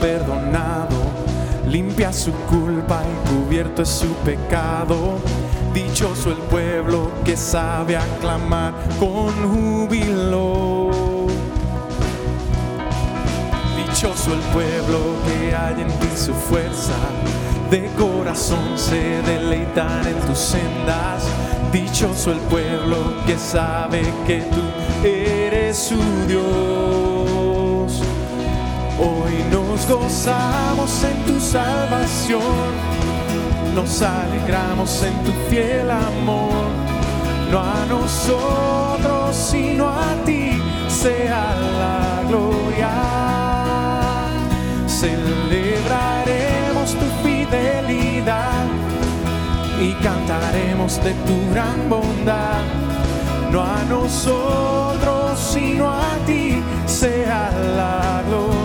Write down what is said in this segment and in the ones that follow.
perdonado, limpia su culpa y cubierto es su pecado. Dichoso el pueblo que sabe aclamar con júbilo. Dichoso el pueblo que haya en ti su fuerza, de corazón se deleitan en tus sendas. Dichoso el pueblo que sabe que tú eres su Dios. Nos gozamos en tu salvación nos alegramos en tu fiel amor. No a nosotros, sino a ti sea la gloria. Celebraremos tu fidelidad y cantaremos de tu gran bondad. No a nosotros, sino a ti sea la gloria.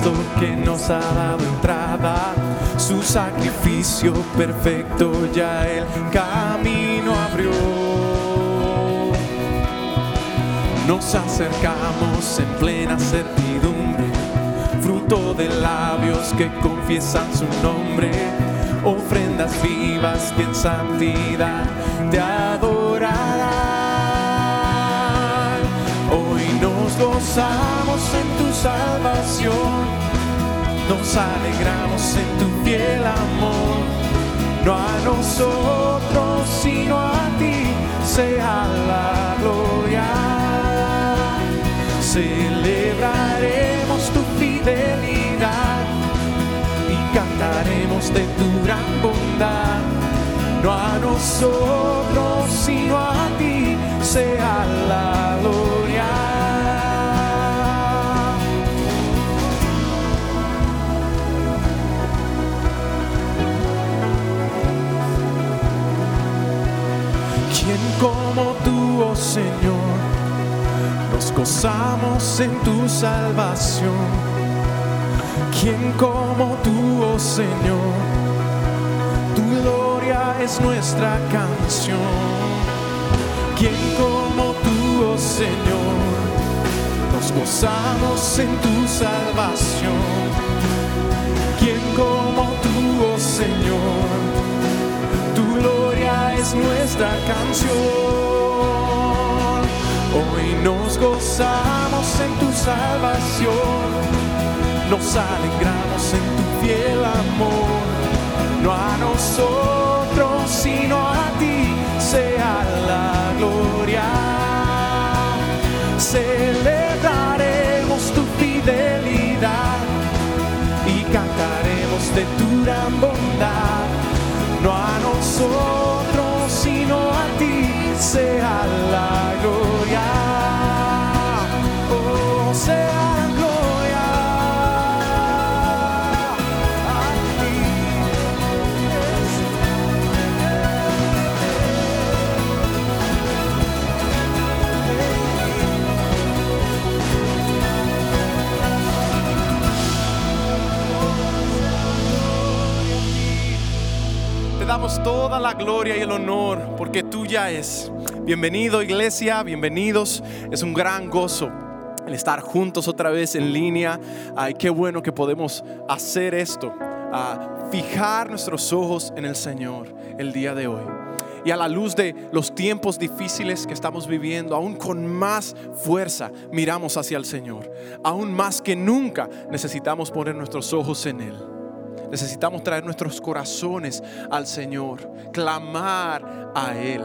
Cristo que nos ha dado entrada. Su sacrificio perfecto ya el camino abrió. Nos acercamos en plena certidumbre, fruto de labios que confiesan su nombre, ofrendas vivas que en santidad te adorarán. Gozamos en tu salvación, nos alegramos en tu fiel amor, no a nosotros, sino a ti sea la gloria. Celebraremos tu fidelidad y cantaremos de tu gran bondad, no a nosotros, sino a ti sea la gloria. Gozamos en tu salvación. ¿Quién como tú, oh Señor? Tu gloria es nuestra canción. ¿Quién como tú, oh Señor? Nos gozamos en tu salvación. ¿Quién como tú, oh Señor? gloria es nuestra canción. Hoy nos gozamos en tu salvación, nos alegramos en tu fiel amor. No a nosotros, sino a ti sea la gloria. Celebraremos tu fidelidad y cantaremos de tu gran bondad no a nosotros, sino a ti sea la gloria. Toda la gloria y el honor porque tuya es. Bienvenido iglesia, bienvenidos. Es un gran gozo el estar juntos otra vez en línea. Ay, qué bueno que podemos hacer esto. A fijar nuestros ojos en el Señor el día de hoy. Y a la luz de los tiempos difíciles que estamos viviendo, aún con más fuerza miramos hacia el Señor. Aún más que nunca necesitamos poner nuestros ojos en Él. Necesitamos traer nuestros corazones al Señor, clamar a Él,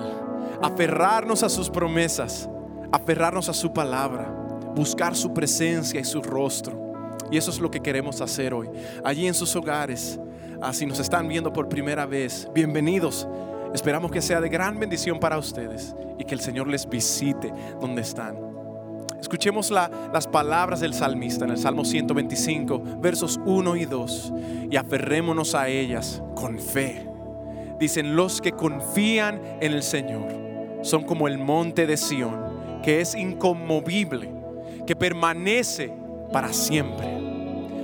aferrarnos a sus promesas, aferrarnos a su palabra, buscar su presencia y su rostro. Y eso es lo que queremos hacer hoy. Allí en sus hogares, así nos están viendo por primera vez, bienvenidos. Esperamos que sea de gran bendición para ustedes y que el Señor les visite donde están. Escuchemos las palabras del salmista en el Salmo 125, versos 1 y 2, y aferrémonos a ellas con fe. dicen los que confían en el Señor son como el monte de Sión, que es inconmovible, que permanece para siempre.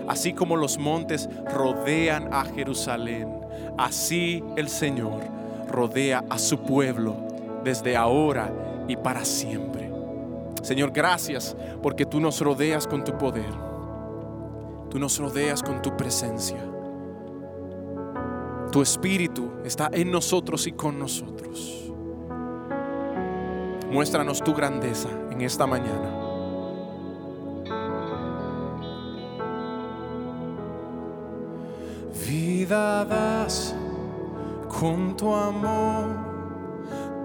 Así como los montes rodean a Jerusalén, así el Señor rodea a su pueblo desde ahora y para siempre. Señor, gracias porque tú nos rodeas con tu poder. Tú nos rodeas con tu presencia. Tu espíritu está en nosotros y con nosotros. Muéstranos tu grandeza en esta mañana. Vida das con tu amor,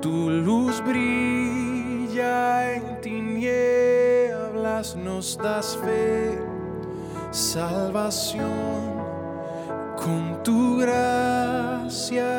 tu luz brilla en tinieblas, nos das fe, salvación, con tu gracia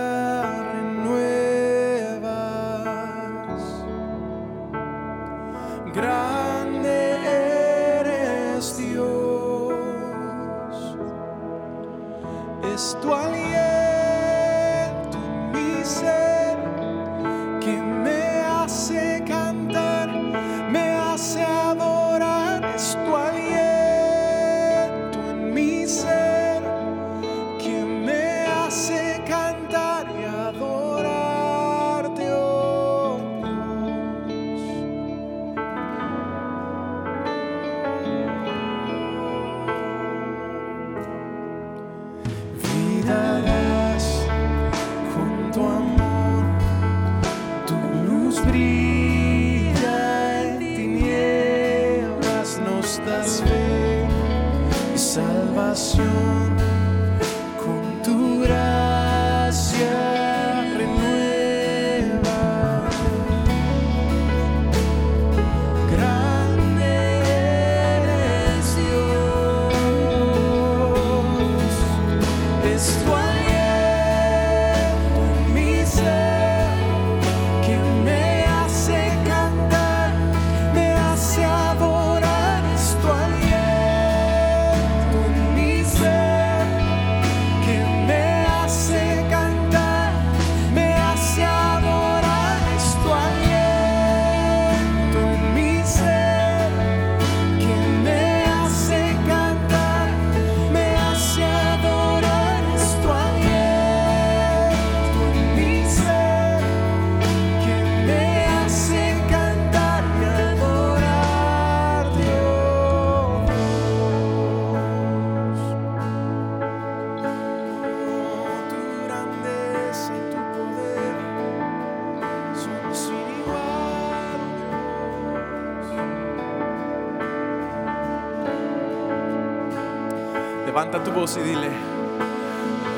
Levanta tu voz y dile,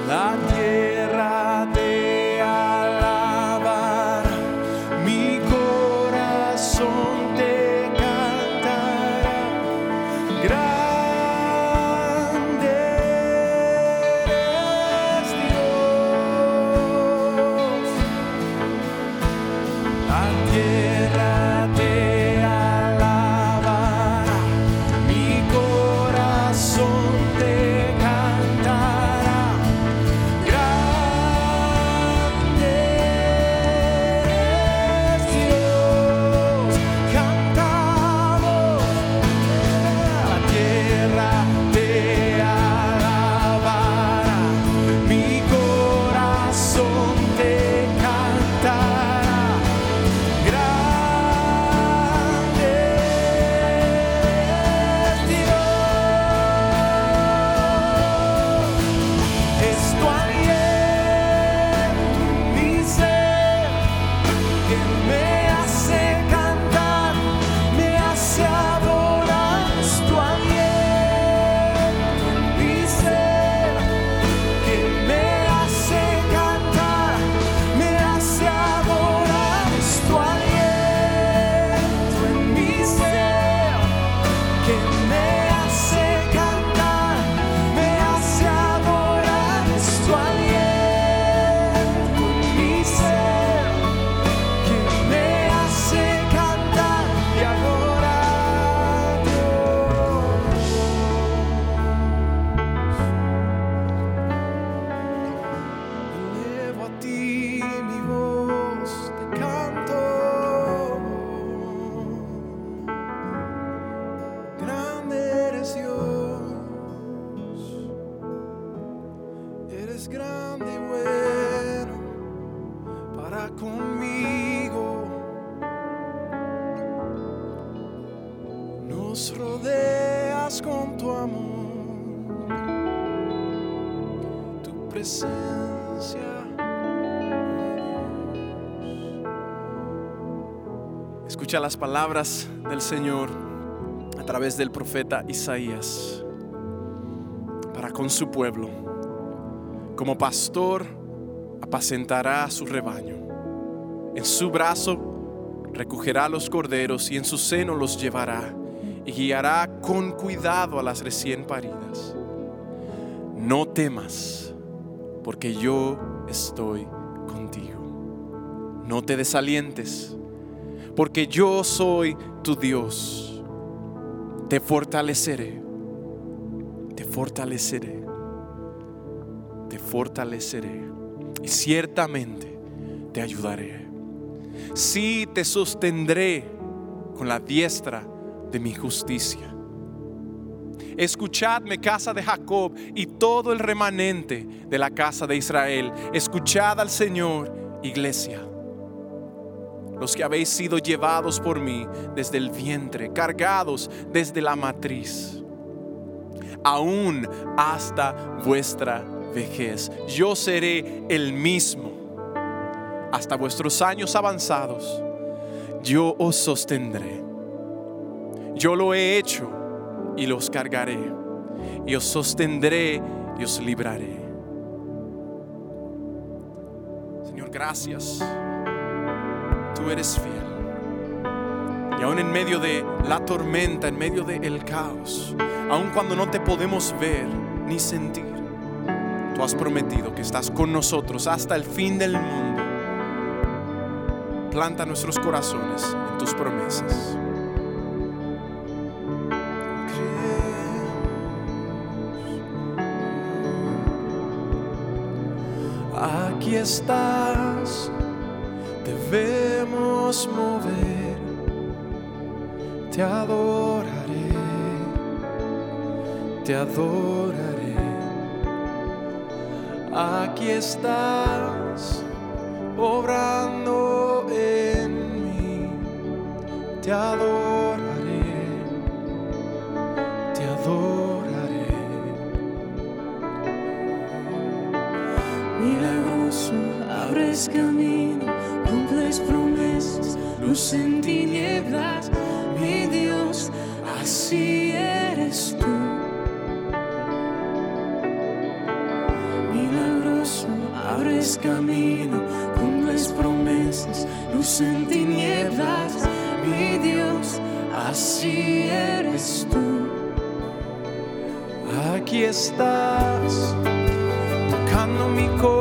la tierra te alabará, mi corazón te cantará. Grande eres Dios. La tierra las palabras del Señor a través del profeta Isaías para con su pueblo. Como pastor apacentará a su rebaño. En su brazo recogerá los corderos y en su seno los llevará y guiará con cuidado a las recién paridas. No temas, porque yo estoy contigo. No te desalientes, porque yo soy tu Dios. Te fortaleceré, te fortaleceré, te fortaleceré y ciertamente te ayudaré. Sí te sostendré con la diestra de mi justicia. Escuchadme, casa de Jacob y todo el remanente de la casa de Israel. Escuchad al Señor, iglesia. Los que habéis sido llevados por mí desde el vientre, cargados desde la matriz, aún hasta vuestra vejez. Yo seré el mismo hasta vuestros años avanzados. Yo os sostendré. Yo lo he hecho y los cargaré. Y os sostendré y os libraré. Señor, gracias. Tú eres fiel. Y aún en medio de la tormenta, en medio del caos, aun cuando no te podemos ver ni sentir, tú has prometido que estás con nosotros hasta el fin del mundo. Planta nuestros corazones en tus promesas. Aquí estás, debemos mover, te adoraré, te adoraré. Aquí estás, obrando en mí, te adoraré, te adoraré. Milagroso, abres camino, luz en tinieblas, mi Dios, así eres tú. Milagroso, abres camino, cumples promesas, luz en tinieblas, mi Dios, así eres tú. Aquí estás, tocando mi corazón.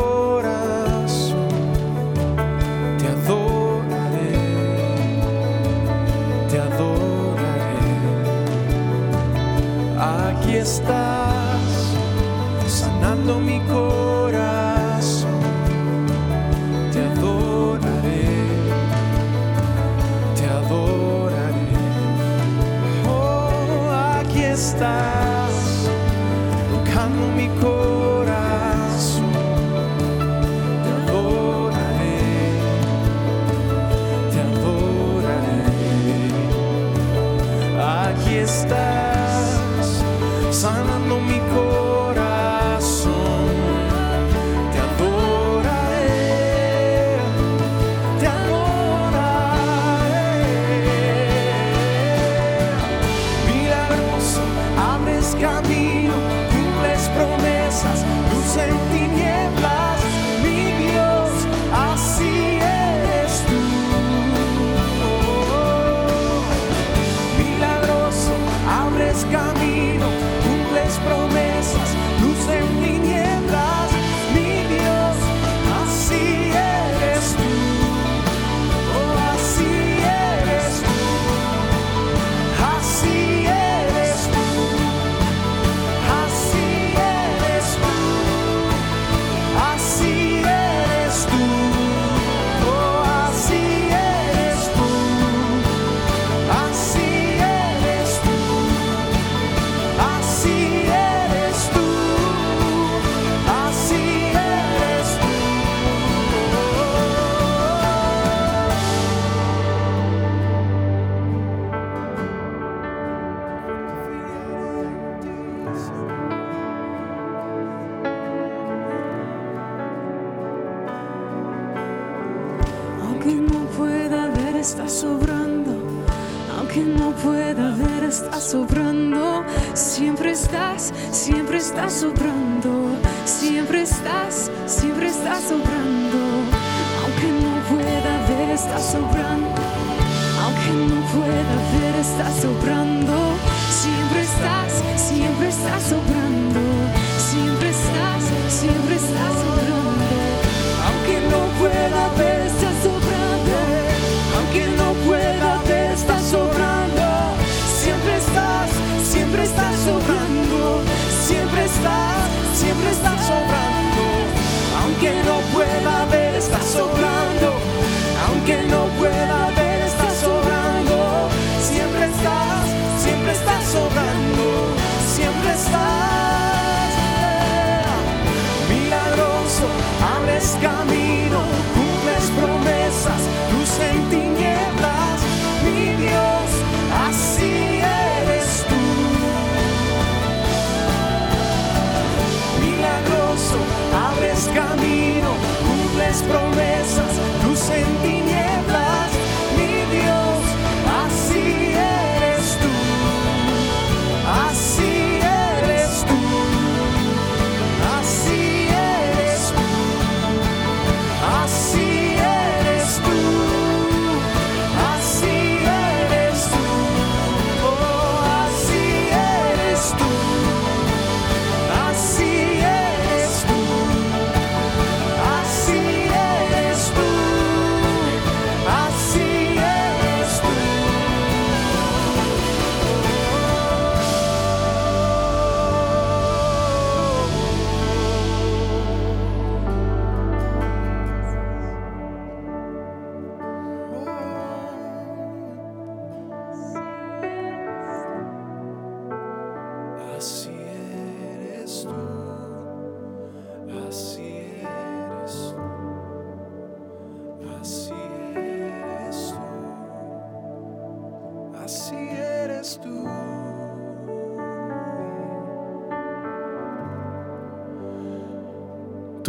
Estás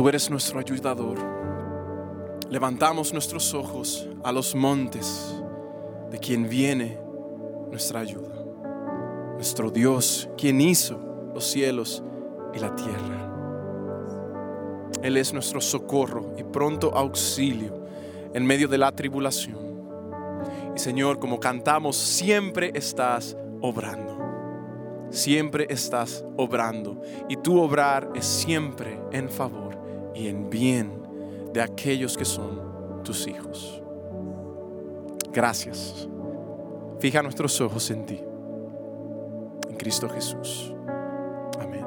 Eres nuestro ayudador. Levantamos nuestros ojos a los montes de quien viene nuestra ayuda. Nuestro Dios, quien hizo los cielos y la tierra. Él es nuestro socorro y pronto auxilio en medio de la tribulación. Y Señor, como cantamos, siempre estás obrando. Siempre estás obrando. Y tu obrar es siempre en favor y en bien de aquellos que son tus hijos. Gracias. Fija nuestros ojos en ti. En Cristo Jesús. Amén.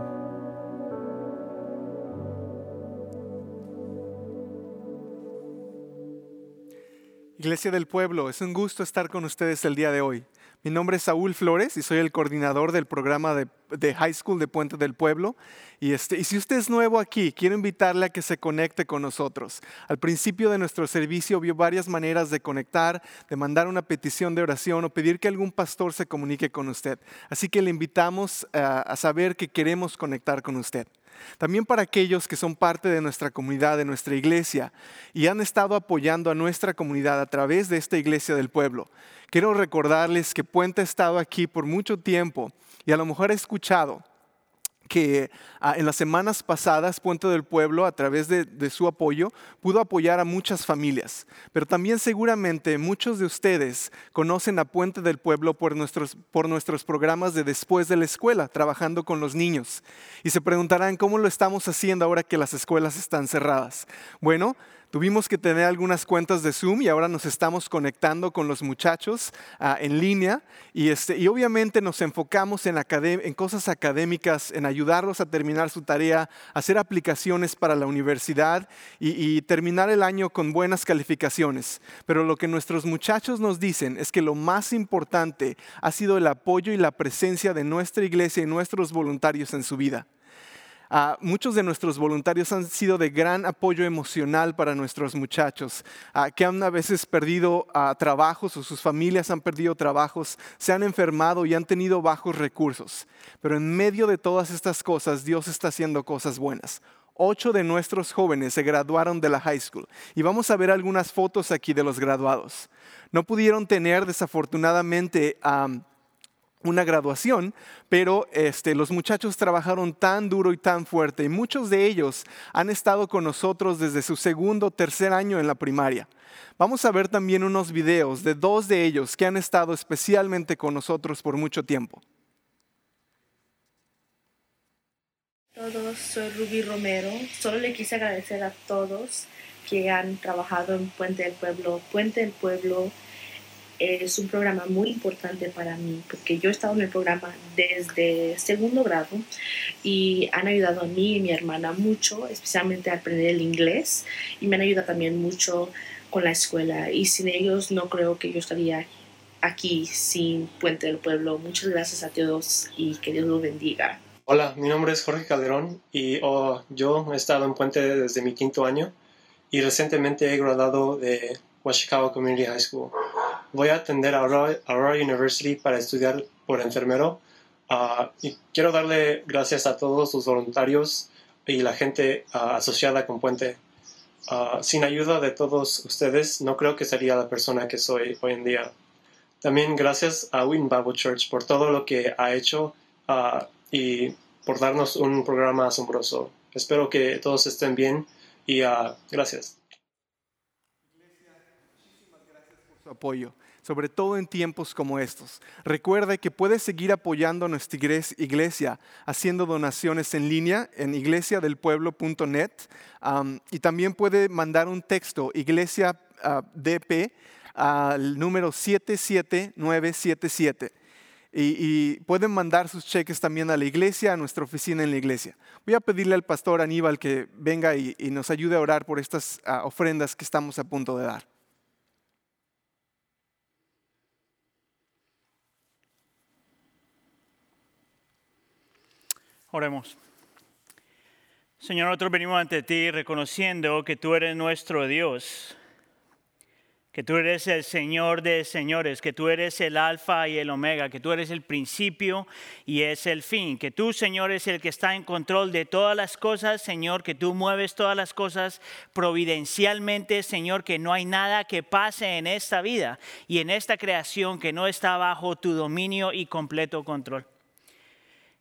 Iglesia del Pueblo, es un gusto estar con ustedes el día de hoy. Mi nombre es Saúl Flores y soy el coordinador del programa de, High School de Puente del Pueblo. Y, este, y si usted es nuevo aquí, quiero invitarle a que se conecte con nosotros. Al principio de nuestro servicio vio varias maneras de conectar, de mandar una petición de oración o pedir que algún pastor se comunique con usted. Así que le invitamos a saber que queremos conectar con usted. También para aquellos que son parte de nuestra comunidad, de nuestra iglesia, y han estado apoyando a nuestra comunidad a través de esta iglesia del pueblo. Quiero recordarles que Puente ha estado aquí por mucho tiempo y a lo mejor ha escuchado que ah, en las semanas pasadas Puente del Pueblo, a través de, de su apoyo, pudo apoyar a muchas familias. Pero también seguramente muchos de ustedes conocen a Puente del Pueblo por nuestros, por nuestros programas de después de la escuela, trabajando con los niños. Y se preguntarán cómo lo estamos haciendo ahora que las escuelas están cerradas. Bueno, Tuvimos que tener algunas cuentas de Zoom y ahora nos estamos conectando con los muchachos ah, en línea y, este, y obviamente nos enfocamos en, cosas académicas, en ayudarlos a terminar su tarea, hacer aplicaciones para la universidad y terminar el año con buenas calificaciones. Pero lo que nuestros muchachos nos dicen es que lo más importante ha sido el apoyo y la presencia de nuestra iglesia y nuestros voluntarios en su vida. Ah, muchos de nuestros voluntarios han sido de gran apoyo emocional para nuestros muchachos, ah, que han a veces perdido ah, trabajos o sus familias han perdido trabajos, se han enfermado y han tenido bajos recursos. Pero en medio de todas estas cosas, Dios está haciendo cosas buenas. Ocho de nuestros jóvenes se graduaron de la high school y vamos a ver algunas fotos aquí de los graduados. No pudieron tener desafortunadamente una graduación, pero este, los muchachos trabajaron tan duro y tan fuerte y muchos de ellos han estado con nosotros desde su segundo o tercer año en la primaria. Vamos a ver también unos videos de dos de ellos que han estado especialmente con nosotros por mucho tiempo. Todos, soy Ruby Romero. Solo le quise agradecer a todos que han trabajado en Puente del Pueblo. Puente del Pueblo es un programa muy importante para mí porque yo he estado en el programa desde segundo grado y han ayudado a mí y mi hermana mucho, especialmente a aprender el inglés y me han ayudado también mucho con la escuela y sin ellos no creo que yo estaría aquí sin Puente del Pueblo. Muchas gracias a todos y que Dios los bendiga. Hola, mi nombre es Jorge Calderón y oh, yo he estado en Puente desde mi quinto año y recientemente he graduado de Washikawa Community High School. Voy a atender a Aurora, University para estudiar por enfermero ah, y quiero darle gracias a todos los voluntarios y la gente ah, asociada con Puente. Ah, sin ayuda de todos ustedes, no creo que sería la persona que soy hoy en día. También gracias a Win Bible Church por todo lo que ha hecho y por darnos un programa asombroso. Espero que todos estén bien y uh, gracias. gracias por su apoyo sobre todo en tiempos como estos. Recuerde que puede seguir apoyando a nuestra iglesia haciendo donaciones en línea en iglesiadelpueblo.net y también puede mandar un texto iglesia ah, DP al número 77977. Y, y, pueden mandar sus cheques también a la iglesia, a nuestra oficina en la iglesia. Voy a pedirle al pastor Aníbal que venga y, nos ayude a orar por estas ah, ofrendas que estamos a punto de dar. Oremos. Señor, nosotros venimos ante ti reconociendo que tú eres nuestro Dios, que tú eres el Señor de señores, que tú eres el alfa y el omega, que tú eres el principio y es el fin, que tú, Señor, es el que está en control de todas las cosas, Señor, que tú mueves todas las cosas providencialmente, Señor, que no hay nada que pase en esta vida y en esta creación que no está bajo tu dominio y completo control.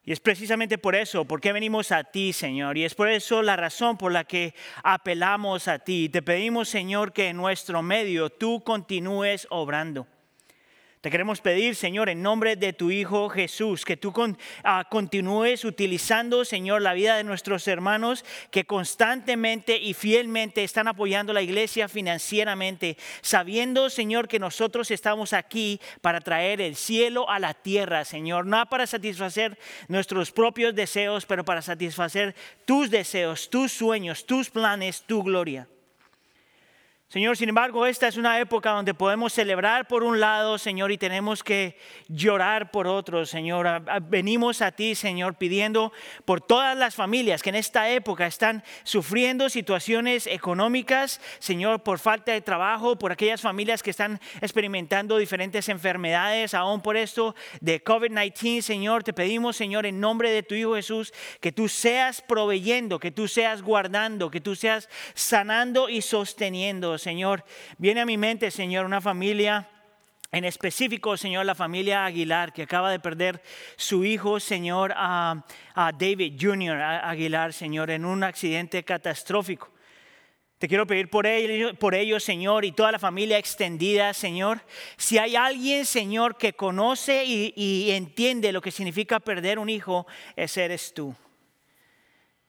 Y es precisamente por eso, porque venimos a ti, Señor. Y es por eso la razón por la que apelamos a ti. Te pedimos, Señor, que en nuestro medio tú continúes obrando. Te queremos pedir, Señor, en nombre de tu Hijo Jesús, que tú ah, continúes utilizando, Señor, la vida de nuestros hermanos que constantemente y fielmente están apoyando la iglesia financieramente, sabiendo, Señor, que nosotros estamos aquí para traer el cielo a la tierra, Señor, no para satisfacer nuestros propios deseos, pero para satisfacer tus deseos, tus sueños, tus planes, tu gloria. Señor, sin embargo, esta es una época donde podemos celebrar por un lado, Señor, y tenemos que llorar por otro, Señor. Venimos a ti, Señor, pidiendo por todas las familias que en esta época están sufriendo situaciones económicas, Señor, por falta de trabajo, por aquellas familias que están experimentando diferentes enfermedades, aún por esto de COVID-19, Señor. Te pedimos, Señor, en nombre de tu Hijo Jesús, que tú seas proveyendo, que tú seas guardando, que tú seas sanando y sosteniendo. Señor. Viene a mi mente, Señor, una familia. En específico, Señor, la familia Aguilar, que acaba de perder su hijo, Señor, a, David Jr. Aguilar, Señor, en un accidente catastrófico. Te quiero pedir por ellos, por ellos, Señor, y toda la familia extendida, Señor. Si hay alguien, Señor, que conoce y, y entiende lo que significa perder un hijo, ese eres tú.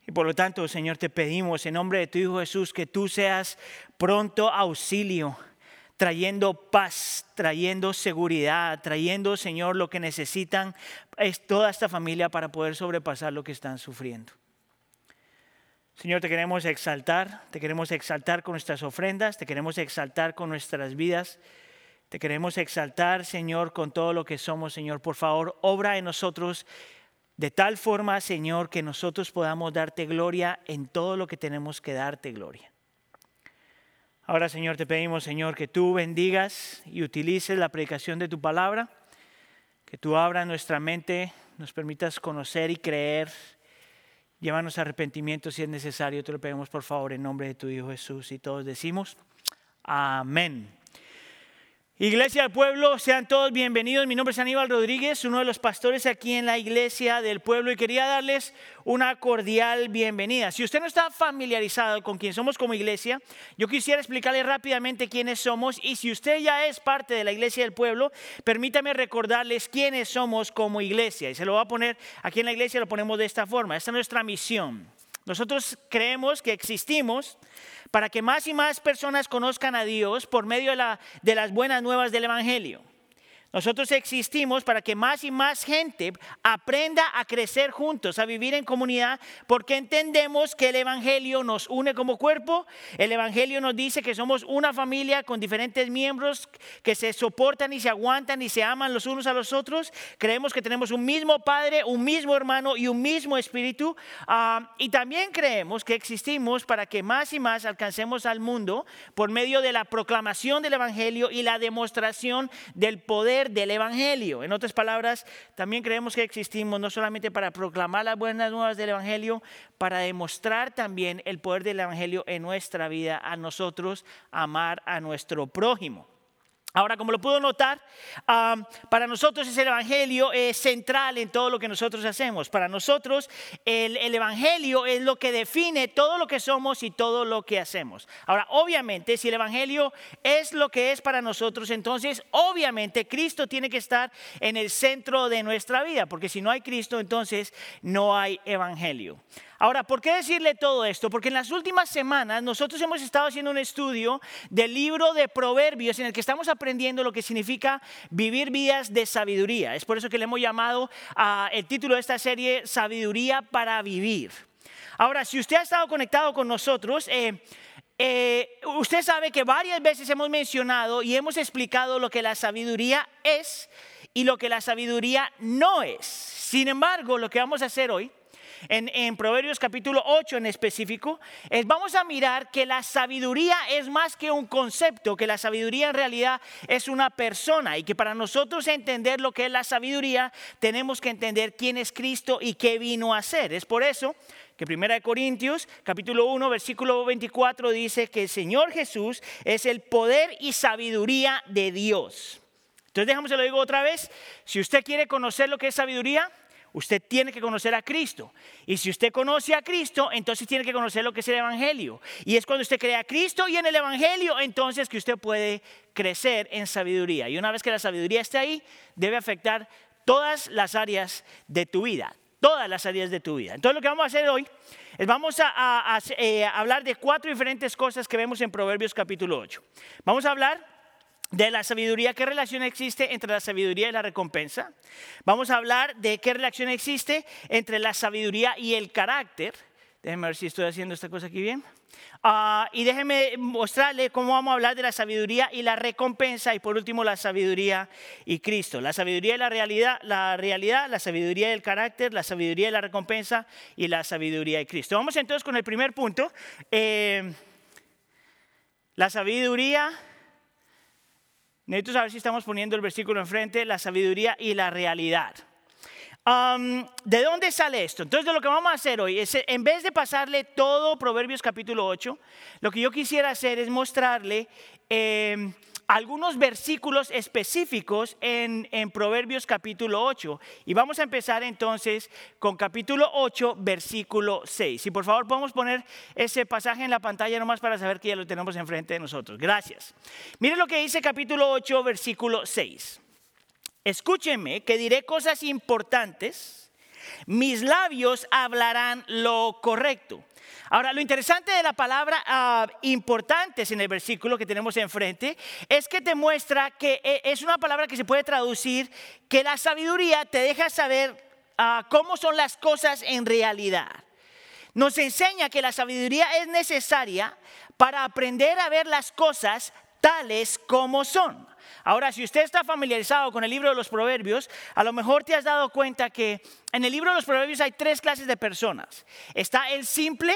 Y por lo tanto, Señor, te pedimos en nombre de tu Hijo Jesús que tú seas pronto auxilio, trayendo paz, trayendo seguridad, trayendo, Señor, lo que necesitan es toda esta familia para poder sobrepasar lo que están sufriendo. Señor, te queremos exaltar, te queremos exaltar con nuestras ofrendas, te queremos exaltar con nuestras vidas, te queremos exaltar, Señor, con todo lo que somos, Señor. Por favor, obra en nosotros de tal forma, Señor, que nosotros podamos darte gloria en todo lo que tenemos que darte gloria. Ahora, Señor, te pedimos, Señor, que tú bendigas y utilices la predicación de tu palabra, que tú abras nuestra mente, nos permitas conocer y creer Llévanos a arrepentimiento si es necesario. Te lo pedimos por favor en nombre de tu Hijo Jesús. Y todos decimos, amén. Iglesia del Pueblo, sean todos bienvenidos. Mi nombre es Aníbal Rodríguez, uno de los pastores aquí en la Iglesia del Pueblo y quería darles una cordial bienvenida. Si usted no está familiarizado con quién somos como iglesia, yo quisiera explicarle rápidamente quiénes somos y si usted ya es parte de la Iglesia del Pueblo, permítame recordarles quiénes somos como iglesia. Y se lo voy a poner aquí en la iglesia, lo ponemos de esta forma. Esta es nuestra misión. Nosotros creemos que existimos para que más y más personas conozcan a Dios por medio de, la, de las buenas nuevas del Evangelio. Nosotros existimos para que más y más gente aprenda a crecer juntos, a vivir en comunidad, porque entendemos que el Evangelio nos une como cuerpo. El Evangelio nos dice que somos una familia con diferentes miembros que se soportan y se aguantan y se aman los unos a los otros. Creemos que tenemos un mismo Padre, un mismo hermano y un mismo Espíritu. Ah, y también creemos que existimos para que más y más alcancemos al mundo por medio de la proclamación del Evangelio y la demostración del poder del Evangelio. En otras palabras, también creemos que existimos no solamente para proclamar las buenas nuevas del Evangelio, para demostrar también el poder del Evangelio en nuestra vida, a nosotros amar a nuestro prójimo. Ahora, como lo puedo notar, para nosotros ese Evangelio es central en todo lo que nosotros hacemos. Para nosotros el, el, Evangelio es lo que define todo lo que somos y todo lo que hacemos. Ahora, obviamente, si el Evangelio es lo que es para nosotros, entonces obviamente Cristo tiene que estar en el centro de nuestra vida, porque si no hay Cristo, entonces no hay Evangelio. Ahora, ¿por qué decirle todo esto? Porque en las últimas semanas nosotros hemos estado haciendo un estudio del libro de Proverbios en el que estamos aprendiendo lo que significa vivir vidas de sabiduría. Es por eso que le hemos llamado a el título de esta serie Sabiduría para vivir. Ahora, si usted ha estado conectado con nosotros, eh, eh, usted sabe que varias veces hemos mencionado y hemos explicado lo que la sabiduría es y lo que la sabiduría no es. Sin embargo, lo que vamos a hacer hoy en, Proverbios capítulo 8 en específico, es vamos a mirar que la sabiduría es más que un concepto, que la sabiduría en realidad es una persona y que para nosotros entender lo que es la sabiduría tenemos que entender quién es Cristo y qué vino a hacer. Es por eso que Primera de Corintios, capítulo 1, versículo 24 dice que el Señor Jesús es el poder y sabiduría de Dios. Entonces déjame se lo digo otra vez, si usted quiere conocer lo que es sabiduría, Usted tiene que conocer a Cristo. Y si usted conoce a Cristo, entonces tiene que conocer lo que es el Evangelio. Y es cuando usted crea a Cristo y en el Evangelio, entonces que usted puede crecer en sabiduría. Y una vez que la sabiduría esté ahí, debe afectar todas las áreas de tu vida. Todas las áreas de tu vida. Entonces lo que vamos a hacer hoy es vamos a, eh, hablar de cuatro diferentes cosas que vemos en Proverbios capítulo 8. Vamos a hablar de la sabiduría, qué relación existe entre la sabiduría y la recompensa. Vamos a hablar de qué relación existe entre la sabiduría y el carácter. Déjenme ver si estoy haciendo esta cosa aquí bien. Ah, y déjenme mostrarle cómo vamos a hablar de la sabiduría y la recompensa y por último la sabiduría y Cristo. La sabiduría y la realidad, la realidad, la sabiduría y el carácter, la sabiduría y la recompensa y la sabiduría y Cristo. Vamos entonces con el primer punto. Eh, la sabiduría Necesito saber si estamos poniendo el versículo enfrente, la sabiduría y la realidad. ¿De dónde sale esto? Entonces, de lo que vamos a hacer hoy es, en vez de pasarle todo Proverbios capítulo 8, lo que yo quisiera hacer es mostrarle em, algunos versículos específicos en, Proverbios capítulo 8. Y vamos a empezar entonces con capítulo 8, versículo 6. Si por favor podemos poner ese pasaje en la pantalla nomás para saber que ya lo tenemos enfrente de nosotros. Gracias. Miren lo que dice capítulo 8, versículo 6. Escúchenme que diré cosas importantes. Mis labios hablarán lo correcto. Ahora, lo interesante de la palabra ah, importantes en el versículo que tenemos enfrente es que te muestra que eh, es una palabra que se puede traducir que la sabiduría te deja saber ah, cómo son las cosas en realidad. Nos enseña que la sabiduría es necesaria para aprender a ver las cosas tales como son. Ahora, si usted está familiarizado con el libro de los proverbios, a lo mejor te has dado cuenta que en el libro de los proverbios hay tres clases de personas. Está el simple,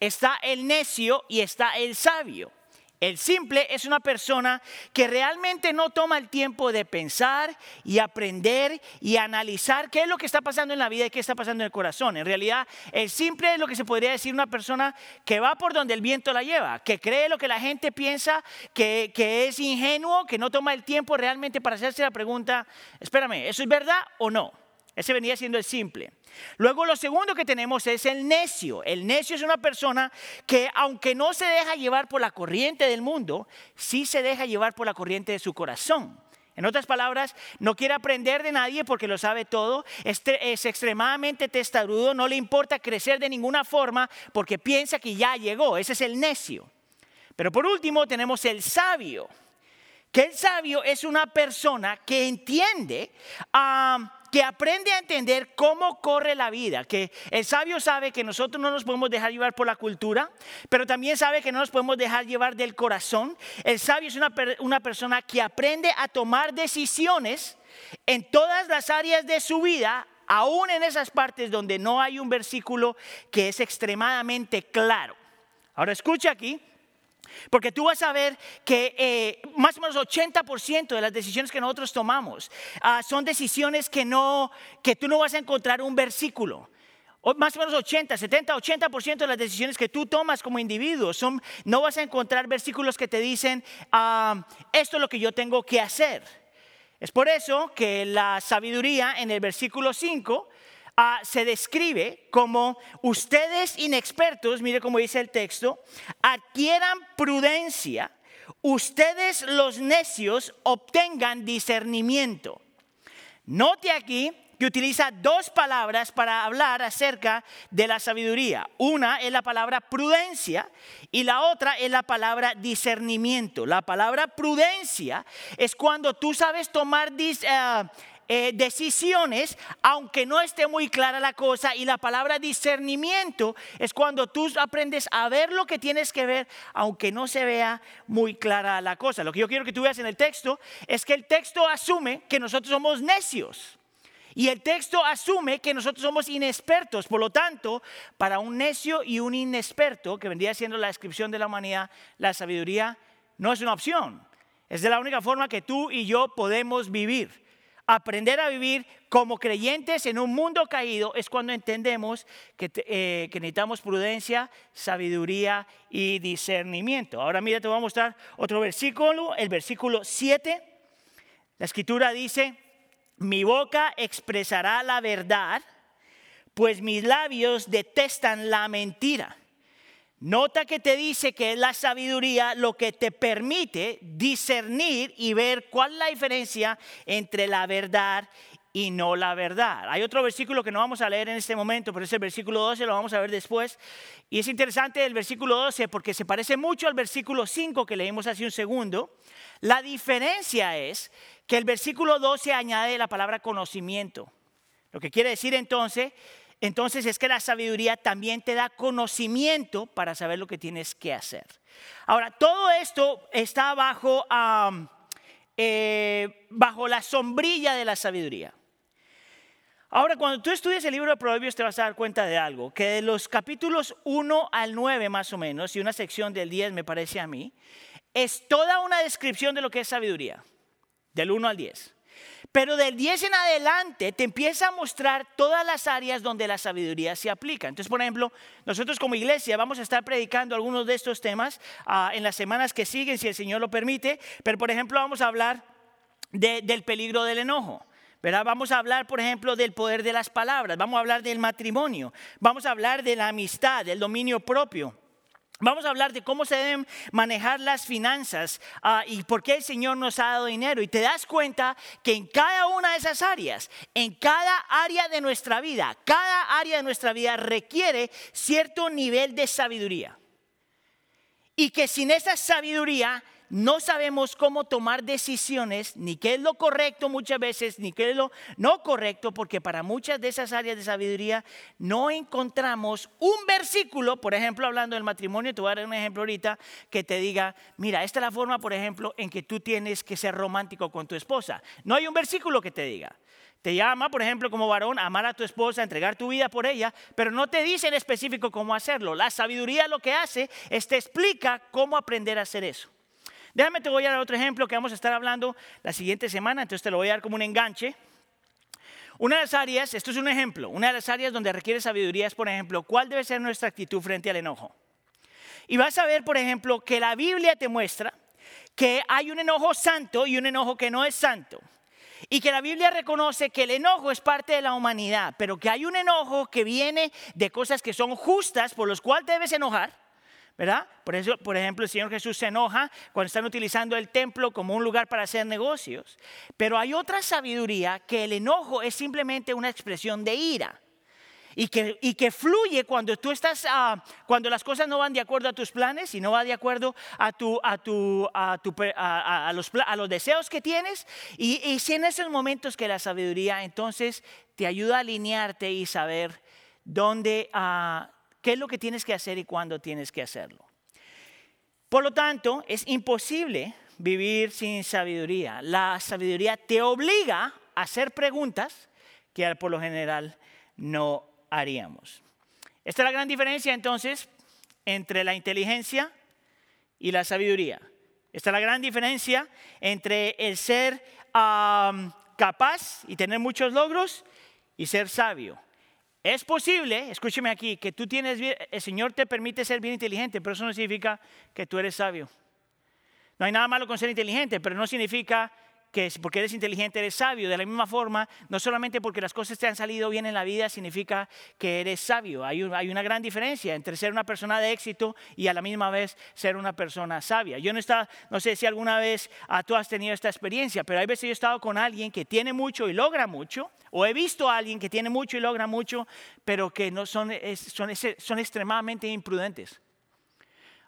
está el necio y está el sabio. El simple es una persona que realmente no toma el tiempo de pensar y aprender y analizar qué es lo que está pasando en la vida y qué está pasando en el corazón. En realidad, el simple es lo que se podría decir una persona que va por donde el viento la lleva, que cree lo que la gente piensa, que, que es ingenuo, que no toma el tiempo realmente para hacerse la pregunta, espérame, ¿eso es verdad o no? Ese venía siendo el simple. Luego lo segundo que tenemos es el necio. El necio es una persona que aunque no se deja llevar por la corriente del mundo, sí se deja llevar por la corriente de su corazón. En otras palabras, no quiere aprender de nadie porque lo sabe todo, es, extremadamente testarudo, no le importa crecer de ninguna forma porque piensa que ya llegó, ese es el necio. Pero por último tenemos el sabio, que el sabio es una persona que entiende... a que aprende a entender cómo corre la vida, que el sabio sabe que nosotros no nos podemos dejar llevar por la cultura, pero también sabe que no nos podemos dejar llevar del corazón. El sabio es una, una persona que aprende a tomar decisiones en todas las áreas de su vida, aún en esas partes donde no hay un versículo que es extremadamente claro. Ahora escucha aquí, porque tú vas a ver que eh, más o menos 80% de las decisiones que nosotros tomamos ah, son decisiones que, no, que tú no vas a encontrar un versículo. O más o menos 80, 70, 80% de las decisiones que tú tomas como individuo son, no vas a encontrar versículos que te dicen, ah, esto es lo que yo tengo que hacer. Es por eso que la sabiduría en el versículo 5 Ah, se describe como ustedes inexpertos, mire cómo dice el texto, adquieran prudencia, ustedes los necios obtengan discernimiento. Note aquí que utiliza dos palabras para hablar acerca de la sabiduría. Una es la palabra prudencia y la otra es la palabra discernimiento. La palabra prudencia es cuando tú sabes tomar uh, eh, decisiones, aunque no esté muy clara la cosa. Y la palabra discernimiento es cuando tú aprendes a ver lo que tienes que ver, aunque no se vea muy clara la cosa. Lo que yo quiero que tú veas en el texto es que el texto asume que nosotros somos necios. Y el texto asume que nosotros somos inexpertos. Por lo tanto, para un necio y un inexperto, que vendría siendo la descripción de la humanidad, la sabiduría no es una opción. Es de la única forma que tú y yo podemos vivir aprender a vivir como creyentes en un mundo caído es cuando entendemos que, eh, que, necesitamos prudencia, sabiduría y discernimiento. Ahora mira, te voy a mostrar otro versículo, el versículo 7. La escritura dice, mi boca expresará la verdad, pues mis labios detestan la mentira. Nota que te dice que es la sabiduría lo que te permite discernir y ver cuál es la diferencia entre la verdad y no la verdad. Hay otro versículo que no vamos a leer en este momento, pero es el versículo 12, lo vamos a ver después. Y es interesante el versículo 12 porque se parece mucho al versículo 5 que leímos hace un segundo. La diferencia es que el versículo 12 añade la palabra conocimiento. Lo que quiere decir entonces entonces es que la sabiduría también te da conocimiento para saber lo que tienes que hacer. Ahora, todo esto está bajo, eh, bajo la sombrilla de la sabiduría. Ahora, cuando tú estudias el libro de Proverbios te vas a dar cuenta de algo, que de los capítulos 1 al 9 más o menos, y una sección del 10 me parece a mí, es toda una descripción de lo que es sabiduría, del 1 al 10. Pero del 10 en adelante te empieza a mostrar todas las áreas donde la sabiduría se aplica. Entonces, por ejemplo, nosotros como iglesia vamos a estar predicando algunos de estos temas ah, en las semanas que siguen, si el Señor lo permite. Pero, por ejemplo, vamos a hablar del peligro del enojo. ¿verdad? Vamos a hablar, por ejemplo, del poder de las palabras. Vamos a hablar del matrimonio. Vamos a hablar de la amistad, del dominio propio. Vamos a hablar de cómo se deben manejar las finanzas ah, y por qué el Señor nos ha dado dinero. Y te das cuenta que en cada una de esas áreas, en cada área de nuestra vida, cada área de nuestra vida requiere cierto nivel de sabiduría. Y que sin esa sabiduría no sabemos cómo tomar decisiones, ni qué es lo correcto muchas veces, ni qué es lo no correcto, porque para muchas de esas áreas de sabiduría no encontramos un versículo, por ejemplo, hablando del matrimonio, te voy a dar un ejemplo ahorita, que te diga, mira, esta es la forma, por ejemplo, en que tú tienes que ser romántico con tu esposa. No hay un versículo que te diga. Te llama, por ejemplo, como varón, amar a tu esposa, entregar tu vida por ella, pero no te dice en específico cómo hacerlo. La sabiduría lo que hace es te explica cómo aprender a hacer eso. Déjame, te voy a dar otro ejemplo que vamos a estar hablando la siguiente semana, entonces te lo voy a dar como un enganche. Una de las áreas, esto es un ejemplo, una de las áreas donde requiere sabiduría es, por ejemplo, cuál debe ser nuestra actitud frente al enojo. Y vas a ver, por ejemplo, que la Biblia te muestra que hay un enojo santo y un enojo que no es santo. Y que la Biblia reconoce que el enojo es parte de la humanidad, pero que hay un enojo que viene de cosas que son justas por los cuales debes enojar ¿verdad? Por eso, por ejemplo, el Señor Jesús se enoja cuando están utilizando el templo como un lugar para hacer negocios. Pero hay otra sabiduría que el enojo es simplemente una expresión de ira. Y que, y que fluye cuando tú estás, ah, cuando las cosas no van de acuerdo a tus planes y no van de acuerdo a, tu, a, tu, a, tu, a, los, a los, deseos que tienes. Y, y si en esos momentos que la sabiduría entonces te ayuda a alinearte y saber dónde, uh, qué es lo que tienes que hacer y cuándo tienes que hacerlo. Por lo tanto, es imposible vivir sin sabiduría. La sabiduría te obliga a hacer preguntas que por lo general no haríamos. Esta es la gran diferencia entonces entre la inteligencia y la sabiduría. Esta es la gran diferencia entre el ser capaz y tener muchos logros y ser sabio. Es posible, escúcheme aquí, que tú tienes, el Señor te permite ser bien inteligente, pero eso no significa que tú eres sabio. No hay nada malo con ser inteligente, pero no significa que porque eres inteligente eres sabio. De la misma forma, no solamente porque las cosas te han salido bien en la vida significa que eres sabio. Hay, una gran diferencia entre ser una persona de éxito y a la misma vez ser una persona sabia. Yo no, está, no sé si alguna vez ah, tú has tenido esta experiencia, pero hay veces yo he estado con alguien que tiene mucho y logra mucho, o he visto a alguien que tiene mucho y logra mucho, pero que no son, son, son extremadamente imprudentes.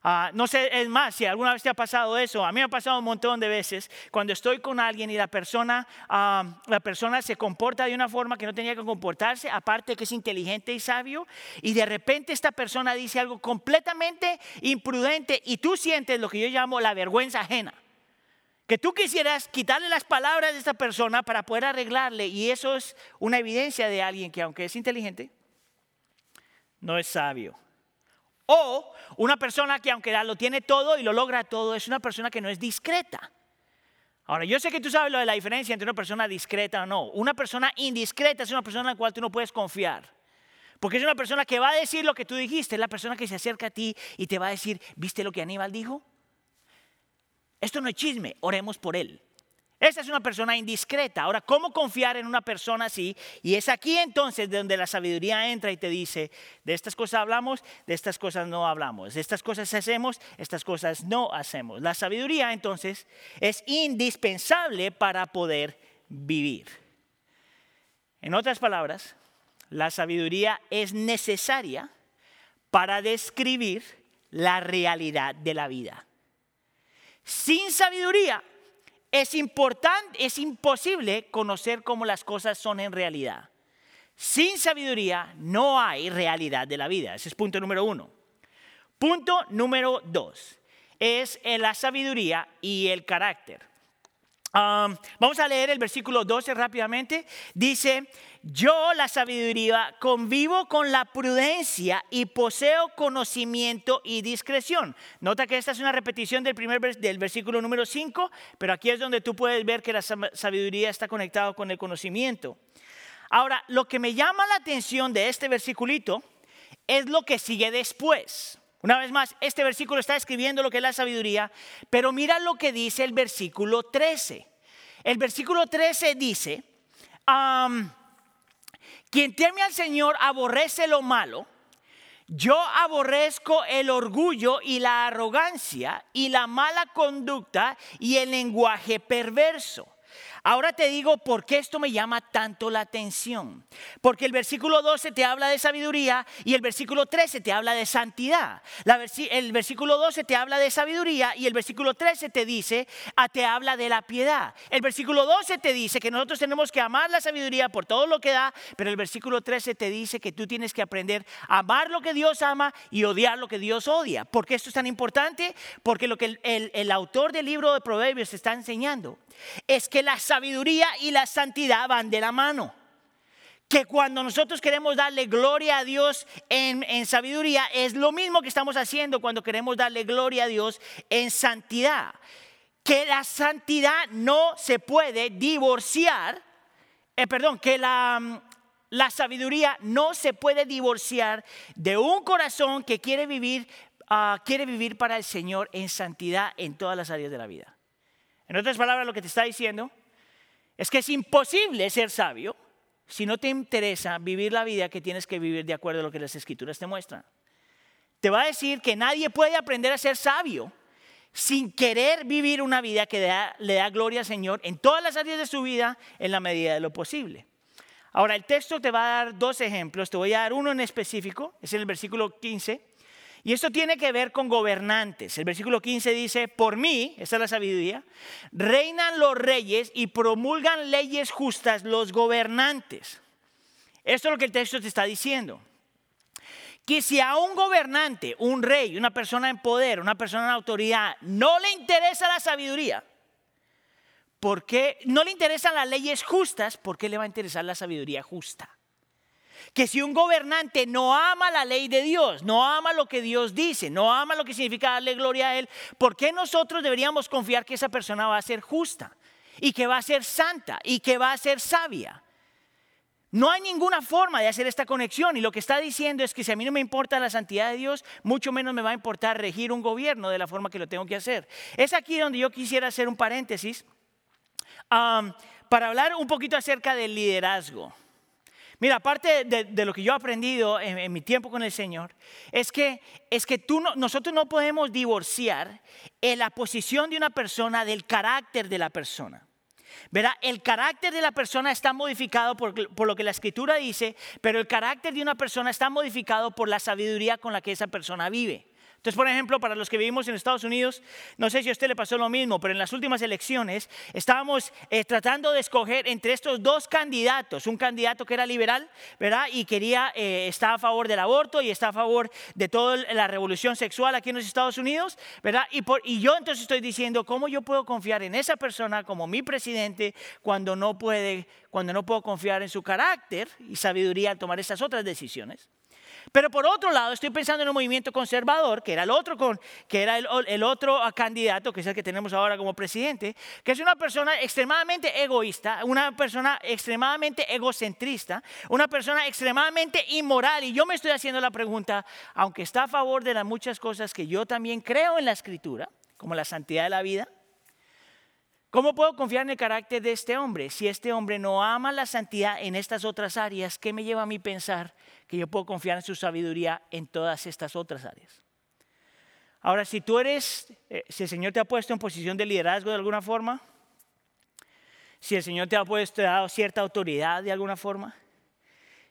Ah, no sé, es más, si alguna vez te ha pasado eso, a mí me ha pasado un montón de veces cuando estoy con alguien y la persona, ah, la persona se comporta de una forma que no tenía que comportarse, aparte que es inteligente y sabio, y de repente esta persona dice algo completamente imprudente y tú sientes lo que yo llamo la vergüenza ajena. Que tú quisieras quitarle las palabras de esta persona para poder arreglarle, y eso es una evidencia de alguien que aunque es inteligente, no es sabio. O una persona que aunque lo tiene todo y lo logra todo, es una persona que no es discreta. Ahora, yo sé que tú sabes lo de la diferencia entre una persona discreta o no. Una persona indiscreta es una persona en la cual tú no puedes confiar. Porque es una persona que va a decir lo que tú dijiste, es la persona que se acerca a ti y te va a decir, ¿viste lo que Aníbal dijo? Esto no es chisme, oremos por él. Esa es una persona indiscreta. Ahora, ¿cómo confiar en una persona así? Y es aquí entonces donde la sabiduría entra y te dice, de estas cosas hablamos, de estas cosas no hablamos, de estas cosas hacemos, estas cosas no hacemos. La sabiduría entonces es indispensable para poder vivir. En otras palabras, la sabiduría es necesaria para describir la realidad de la vida. Sin sabiduría es importante, es imposible conocer cómo las cosas son en realidad. Sin sabiduría no hay realidad de la vida. Ese es punto número uno. Punto número dos es la sabiduría y el carácter. Vamos a leer el versículo 12 rápidamente. Dice, yo la sabiduría convivo con la prudencia y poseo conocimiento y discreción. Nota que esta es una repetición del primer del versículo número 5, pero aquí es donde tú puedes ver que la sabiduría está conectada con el conocimiento. Ahora, lo que me llama la atención de este versiculito es lo que sigue después. Una vez más, este versículo está escribiendo lo que es la sabiduría, pero mira lo que dice el versículo 13. El versículo 13 dice, quien teme al Señor aborrece lo malo. Yo aborrezco el orgullo y la arrogancia y la mala conducta y el lenguaje perverso. Ahora te digo por qué esto me llama tanto la atención. Porque el versículo 12 te habla de sabiduría y el versículo 13 te habla de santidad. el versículo 12 te habla de sabiduría y el versículo 13 te dice, ah, te habla de la piedad. El versículo 12 te dice que nosotros tenemos que amar la sabiduría por todo lo que da, pero el versículo 13 te dice que tú tienes que aprender a amar lo que Dios ama y odiar lo que Dios odia. ¿Por qué esto es tan importante? Porque lo que el, autor del libro de Proverbios está enseñando es que la sabiduría y la santidad van de la mano. Que cuando nosotros queremos darle gloria a Dios en, sabiduría, es lo mismo que estamos haciendo cuando queremos darle gloria a Dios en santidad. Que la santidad no se puede divorciar, eh, perdón, que la, la sabiduría no se puede divorciar de un corazón que quiere vivir, ah, quiere vivir para el Señor en santidad en todas las áreas de la vida. En otras palabras, lo que te está diciendo es que es imposible ser sabio si no te interesa vivir la vida que tienes que vivir de acuerdo a lo que las escrituras te muestran. Te va a decir que nadie puede aprender a ser sabio sin querer vivir una vida que le da gloria al Señor en todas las áreas de su vida en la medida de lo posible. Ahora, el texto te va a dar dos ejemplos. Te voy a dar uno en específico, es en el versículo 15. Y esto tiene que ver con gobernantes. El versículo 15 dice, por mí, esta es la sabiduría, reinan los reyes y promulgan leyes justas los gobernantes. Esto es lo que el texto te está diciendo. Que si a un gobernante, un rey, una persona en poder, una persona en autoridad, no le interesa la sabiduría, ¿por qué no le interesan las leyes justas? ¿Por qué le va a interesar la sabiduría justa? Que si un gobernante no ama la ley de Dios, no ama lo que Dios dice, no ama lo que significa darle gloria a Él, ¿por qué nosotros deberíamos confiar que esa persona va a ser justa y que va a ser santa y que va a ser sabia? No hay ninguna forma de hacer esta conexión y lo que está diciendo es que si a mí no me importa la santidad de Dios, mucho menos me va a importar regir un gobierno de la forma que lo tengo que hacer. Es aquí donde yo quisiera hacer un paréntesis para hablar un poquito acerca del liderazgo. Mira, aparte de, lo que yo he aprendido en, mi tiempo con el Señor, es que, es que tú nosotros no podemos divorciar en la posición de una persona del carácter de la persona. Verá, el carácter de la persona está modificado por, por, lo que la escritura dice, pero el carácter de una persona está modificado por la sabiduría con la que esa persona vive. Entonces, por ejemplo, para los que vivimos en Estados Unidos, no sé si a usted le pasó lo mismo, pero en las últimas elecciones estábamos eh, tratando de escoger entre estos dos candidatos, un candidato que era liberal, ¿verdad? Y quería, eh, está a favor del aborto y está a favor de toda la revolución sexual aquí en los Estados Unidos, ¿verdad? Y, por, y yo entonces estoy diciendo, ¿cómo yo puedo confiar en esa persona como mi presidente cuando no puede, cuando no puedo confiar en su carácter y sabiduría al tomar esas otras decisiones? Pero por otro lado, estoy pensando en un movimiento conservador, que era el otro, con, que era el, otro candidato, que es el que tenemos ahora como presidente, que es una persona extremadamente egoísta, una persona extremadamente egocentrista, una persona extremadamente inmoral. Y yo me estoy haciendo la pregunta, aunque está a favor de las muchas cosas que yo también creo en la escritura, como la santidad de la vida, ¿Cómo puedo confiar en el carácter de este hombre? Si este hombre no ama la santidad en estas otras áreas, ¿qué me lleva a mí pensar que yo puedo confiar en su sabiduría en todas estas otras áreas? Ahora, si tú eres, eh, si el Señor te ha puesto en posición de liderazgo de alguna forma, si el Señor te ha puesto, dado cierta autoridad de alguna forma,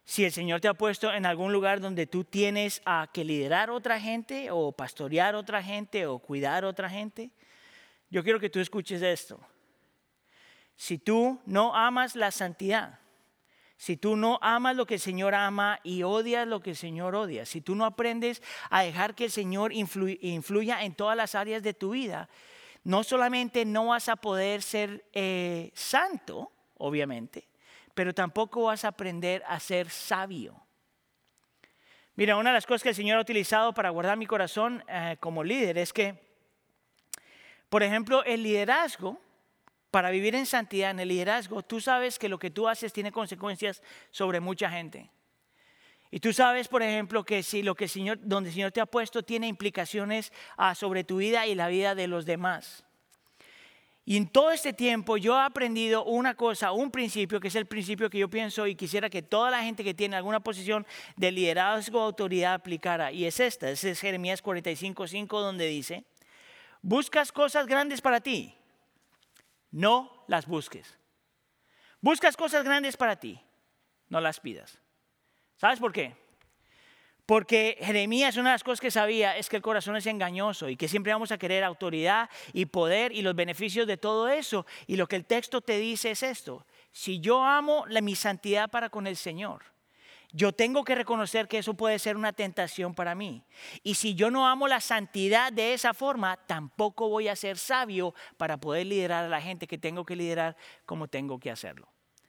si el Señor te ha puesto en algún lugar donde tú tienes a que liderar otra gente o pastorear otra gente o cuidar otra gente, yo quiero que tú escuches esto. Si tú no amas la santidad, si tú no amas lo que el Señor ama y odias lo que el Señor odia, si tú no aprendes a dejar que el Señor influya en todas las áreas de tu vida, no solamente no vas a poder ser eh, santo, obviamente, pero tampoco vas a aprender a ser sabio. Mira, una de las cosas que el Señor ha utilizado para guardar mi corazón eh, como líder es que por ejemplo, el liderazgo, para vivir en santidad, en el liderazgo, tú sabes que lo que tú haces tiene consecuencias sobre mucha gente. Y tú sabes, por ejemplo, que si lo que el Señor, donde Señor te ha puesto tiene implicaciones ah, sobre tu vida y la vida de los demás. Y en todo este tiempo yo he aprendido una cosa, un principio, que es el principio que yo pienso y quisiera que toda la gente que tiene alguna posición de liderazgo o autoridad aplicara. Y es esta, es Jeremías 45.5 donde dice, Buscas cosas grandes para ti. No las busques. Buscas cosas grandes para ti, no las pidas. ¿Sabes por qué? Porque Jeremías, una de las cosas que sabía es que el corazón es engañoso y que siempre vamos a querer autoridad y poder y los beneficios de todo eso. Y lo que el texto te dice es esto. Si yo amo la, mi santidad para con el Señor, yo tengo que reconocer que eso puede ser una tentación para mí. Y si yo no amo la santidad de esa forma, tampoco voy a ser sabio para poder liderar a la gente que tengo que liderar como tengo que hacerlo.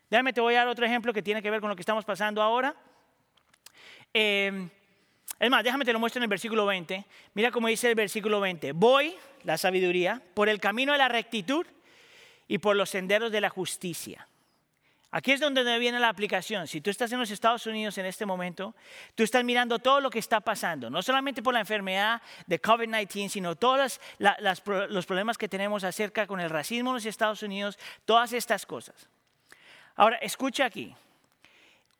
Déjame, te voy a dar otro ejemplo que tiene que ver con lo que estamos pasando ahora. Eh, es más, déjame te lo muestro en el versículo 20. Mira cómo dice el versículo 20. Voy, la sabiduría, por el camino de la rectitud y por los senderos de la justicia. Aquí es donde viene la aplicación. Si tú estás en los Estados Unidos en este momento, tú estás mirando todo lo que está pasando, no solamente por la enfermedad de COVID-19, sino todos los problemas que tenemos acerca con el racismo en los Estados Unidos, todas estas cosas. Ahora, escucha aquí.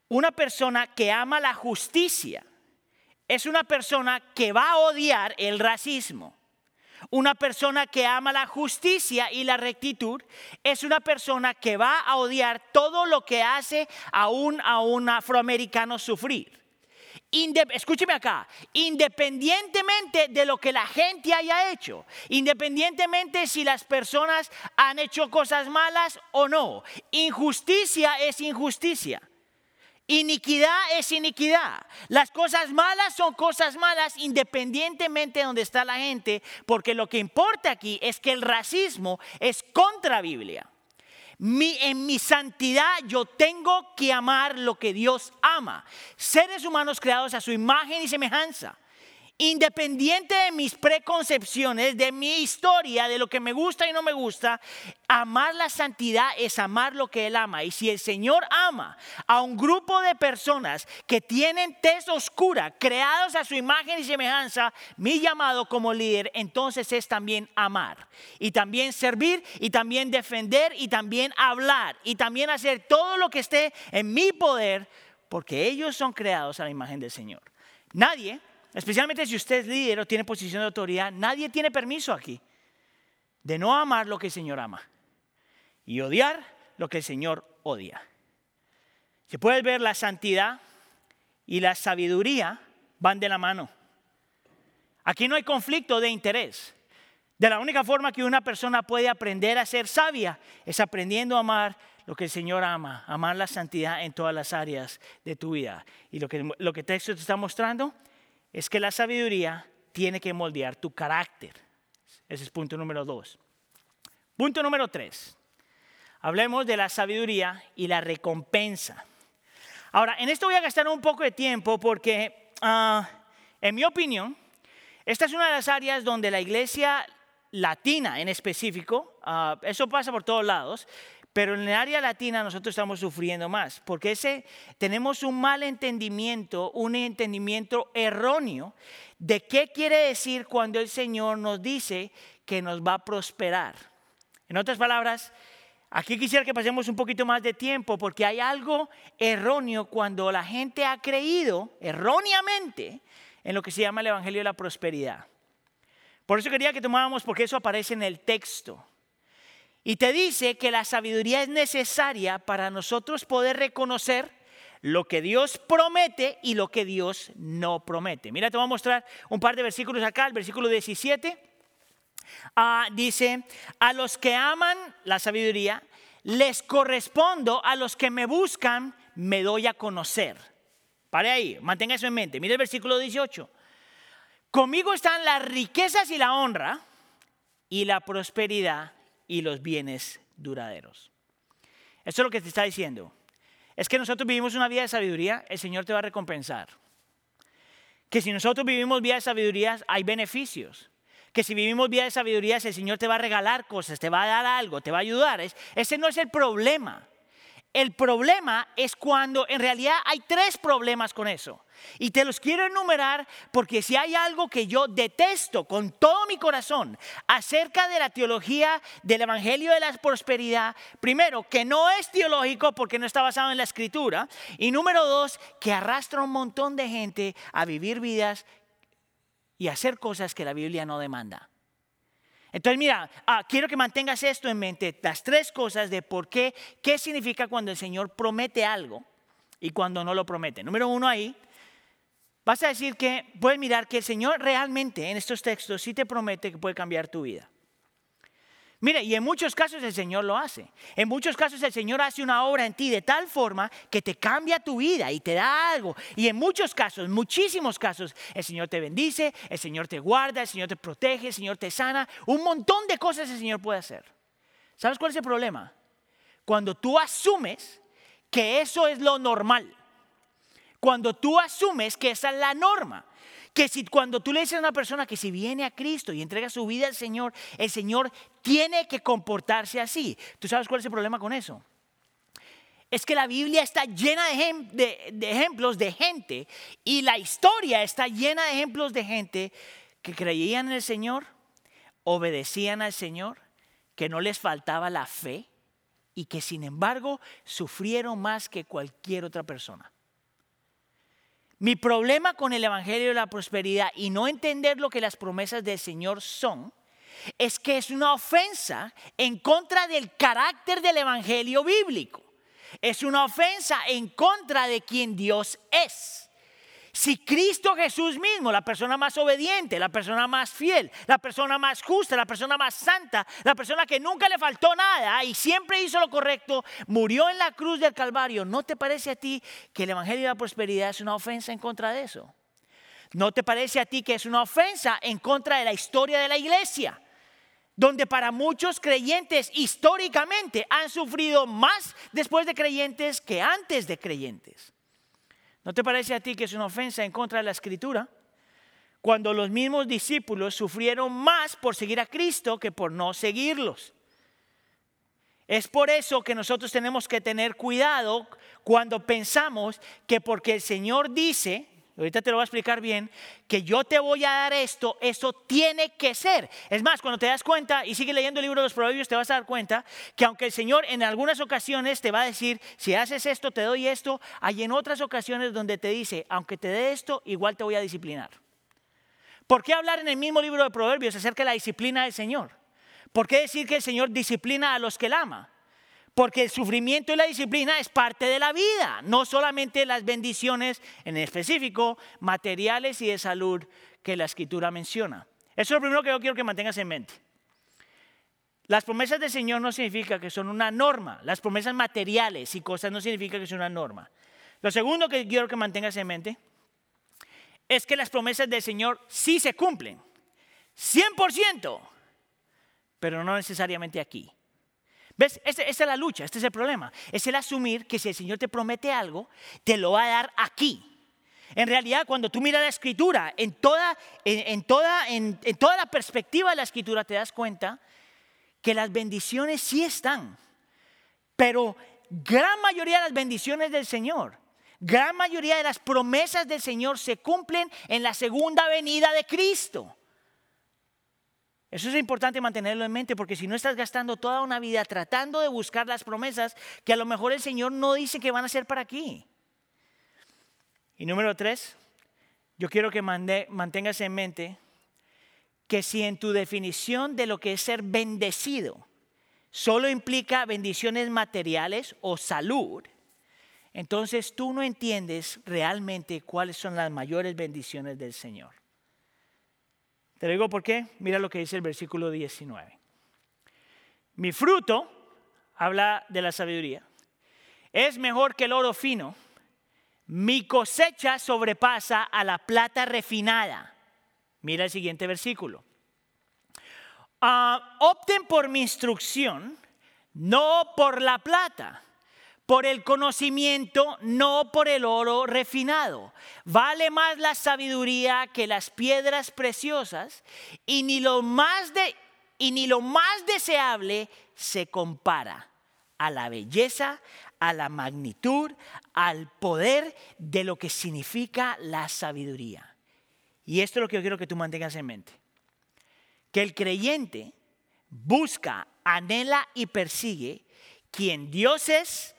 Una persona que ama la justicia es una persona que va a odiar el racismo. Una persona que ama la justicia y la rectitud es una persona que va a odiar todo lo que hace a un, a un afroamericano sufrir. escúcheme acá, independientemente de lo que la gente haya hecho, independientemente si las personas han hecho cosas malas o no, injusticia es injusticia. Iniquidad es iniquidad. Las cosas malas son cosas malas independientemente de donde está la gente, porque lo que importa aquí es que el racismo es contra Biblia. en mi santidad yo tengo que amar lo que Dios ama. Seres humanos creados a su imagen y semejanza independiente de mis preconcepciones, de mi historia, de lo que me gusta y no me gusta, amar la santidad es amar lo que Él ama. Y si el Señor ama a un grupo de personas que tienen tez oscura, creados a su imagen y semejanza, mi llamado como líder entonces es también amar. Y también servir, y también defender, y también hablar, y también hacer todo lo que esté en mi poder, porque ellos son creados a la imagen del Señor. Nadie especialmente si usted es líder o tiene posición de autoridad, nadie tiene permiso aquí de no amar lo que el Señor ama y odiar lo que el Señor odia. Se puede ver la santidad y la sabiduría van de la mano. Aquí no hay conflicto de interés. De la única forma que una persona puede aprender a ser sabia es aprendiendo a amar lo que el Señor ama, amar la santidad en todas las áreas de tu vida. Y lo que, lo que texto te está mostrando es que la sabiduría tiene que moldear tu carácter. Ese es punto número dos. Punto número tres. Hablemos de la sabiduría y la recompensa. Ahora, en esto voy a gastar un poco de tiempo porque, ah, en mi opinión, esta es una de las áreas donde la iglesia latina en específico, ah, eso pasa por todos lados, pero en el área latina nosotros estamos sufriendo más, porque ese, tenemos un mal entendimiento, un entendimiento erróneo de qué quiere decir cuando el Señor nos dice que nos va a prosperar. En otras palabras, aquí quisiera que pasemos un poquito más de tiempo, porque hay algo erróneo cuando la gente ha creído erróneamente en lo que se llama el Evangelio de la Prosperidad. Por eso quería que tomáramos, porque eso aparece en el texto. Y te dice que la sabiduría es necesaria para nosotros poder reconocer lo que Dios promete y lo que Dios no promete. Mira, te voy a mostrar un par de versículos acá, el versículo 17. Ah, dice, a los que aman la sabiduría, les correspondo, a los que me buscan, me doy a conocer. Pare ahí, mantenga eso en mente. Mira el versículo 18. Conmigo están las riquezas y la honra y la prosperidad y los bienes duraderos. Eso es lo que te está diciendo. Es que nosotros vivimos una vida de sabiduría, el Señor te va a recompensar. Que si nosotros vivimos vida de sabiduría, hay beneficios. Que si vivimos vida de sabiduría, el Señor te va a regalar cosas, te va a dar algo, te va a ayudar. ese no es el problema. El problema es cuando en realidad hay tres problemas con eso. Y te los quiero enumerar porque si hay algo que yo detesto con todo mi corazón acerca de la teología del Evangelio de la Prosperidad, primero, que no es teológico porque no está basado en la Escritura. Y número dos, que arrastra un montón de gente a vivir vidas y hacer cosas que la Biblia no demanda. Entonces, mira, ah, quiero que mantengas esto en mente, las tres cosas de por qué, qué significa cuando el Señor promete algo y cuando no lo promete. Número uno ahí, vas a decir que puedes mirar que el Señor realmente en estos textos sí te promete que puede cambiar tu vida. Mire, y en muchos casos el Señor lo hace. En muchos casos el Señor hace una obra en ti de tal forma que te cambia tu vida y te da algo. Y en muchos casos, muchísimos casos, el Señor te bendice, el Señor te guarda, el Señor te protege, el Señor te sana. Un montón de cosas el Señor puede hacer. ¿Sabes cuál es el problema? Cuando tú asumes que eso es lo normal. Cuando tú asumes que esa es la norma. Que si cuando tú le dices a una persona que si viene a Cristo y entrega su vida al Señor, el Señor tiene que comportarse así. ¿Tú sabes cuál es el problema con eso? Es que la Biblia está llena de, ejemplos de gente y la historia está llena de ejemplos de gente que creían en el Señor, obedecían al Señor, que no les faltaba la fe y que sin embargo sufrieron más que cualquier otra persona. Mi problema con el Evangelio de la Prosperidad y no entender lo que las promesas del Señor son, es que es una ofensa en contra del carácter del Evangelio bíblico. Es una ofensa en contra de quien Dios es. Si Cristo Jesús mismo, la persona más obediente, la persona más fiel, la persona más justa, la persona más santa, la persona que nunca le faltó nada y siempre hizo lo correcto, murió en la cruz del Calvario, ¿no te parece a ti que el Evangelio de la Prosperidad es una ofensa en contra de eso? ¿No te parece a ti que es una ofensa en contra de la historia de la iglesia? Donde para muchos creyentes históricamente han sufrido más después de creyentes que antes de creyentes. ¿No te parece a ti que es una ofensa en contra de la escritura? Cuando los mismos discípulos sufrieron más por seguir a Cristo que por no seguirlos. Es por eso que nosotros tenemos que tener cuidado cuando pensamos que porque el Señor dice, ahorita te lo voy a explicar bien, que yo te voy a dar esto, eso tiene que ser. Es más, cuando te das cuenta y sigue leyendo el libro de los Proverbios, te vas a dar cuenta que aunque el Señor en algunas ocasiones te va a decir, si haces esto, te doy esto, hay en otras ocasiones donde te dice, aunque te dé esto, igual te voy a disciplinar. ¿Por qué hablar en el mismo libro de Proverbios acerca de la disciplina del Señor? ¿Por qué decir que el Señor disciplina a los que él ama? Porque el sufrimiento y la disciplina es parte de la vida, no solamente las bendiciones en específico, materiales y de salud que la escritura menciona. Eso es lo primero que yo quiero que mantengas en mente. Las promesas del Señor no significa que son una norma. Las promesas materiales y cosas no significa que son una norma. Lo segundo que quiero que mantengas en mente es que las promesas del Señor sí se cumplen. 100%. Pero no necesariamente aquí. ¿Ves? Esa es la lucha, este es el problema. Es el asumir que si el Señor te promete algo, te lo va a dar aquí. En realidad, cuando tú miras la escritura, en toda, en, toda, en, toda la perspectiva de la escritura, te das cuenta que las bendiciones sí están. Pero gran mayoría de las bendiciones del Señor, gran mayoría de las promesas del Señor se cumplen en la segunda venida de Cristo. Eso es importante mantenerlo en mente porque si no estás gastando toda una vida tratando de buscar las promesas que a lo mejor el Señor no dice que van a ser para aquí. Y número tres, yo quiero que mantengas en mente que si en tu definición de lo que es ser bendecido solo implica bendiciones materiales o salud, entonces tú no entiendes realmente cuáles son las mayores bendiciones del Señor. Te digo por qué. Mira lo que dice el versículo 19. Mi fruto, habla de la sabiduría, es mejor que el oro fino. Mi cosecha sobrepasa a la plata refinada. Mira el siguiente versículo. Ah, opten por mi instrucción, no por la plata por el conocimiento, no por el oro refinado. Vale más la sabiduría que las piedras preciosas y ni lo más, de, y ni lo más deseable se compara a la belleza, a la magnitud, al poder de lo que significa la sabiduría. Y esto es lo que yo quiero que tú mantengas en mente. Que el creyente busca, anhela y persigue quien Dios es,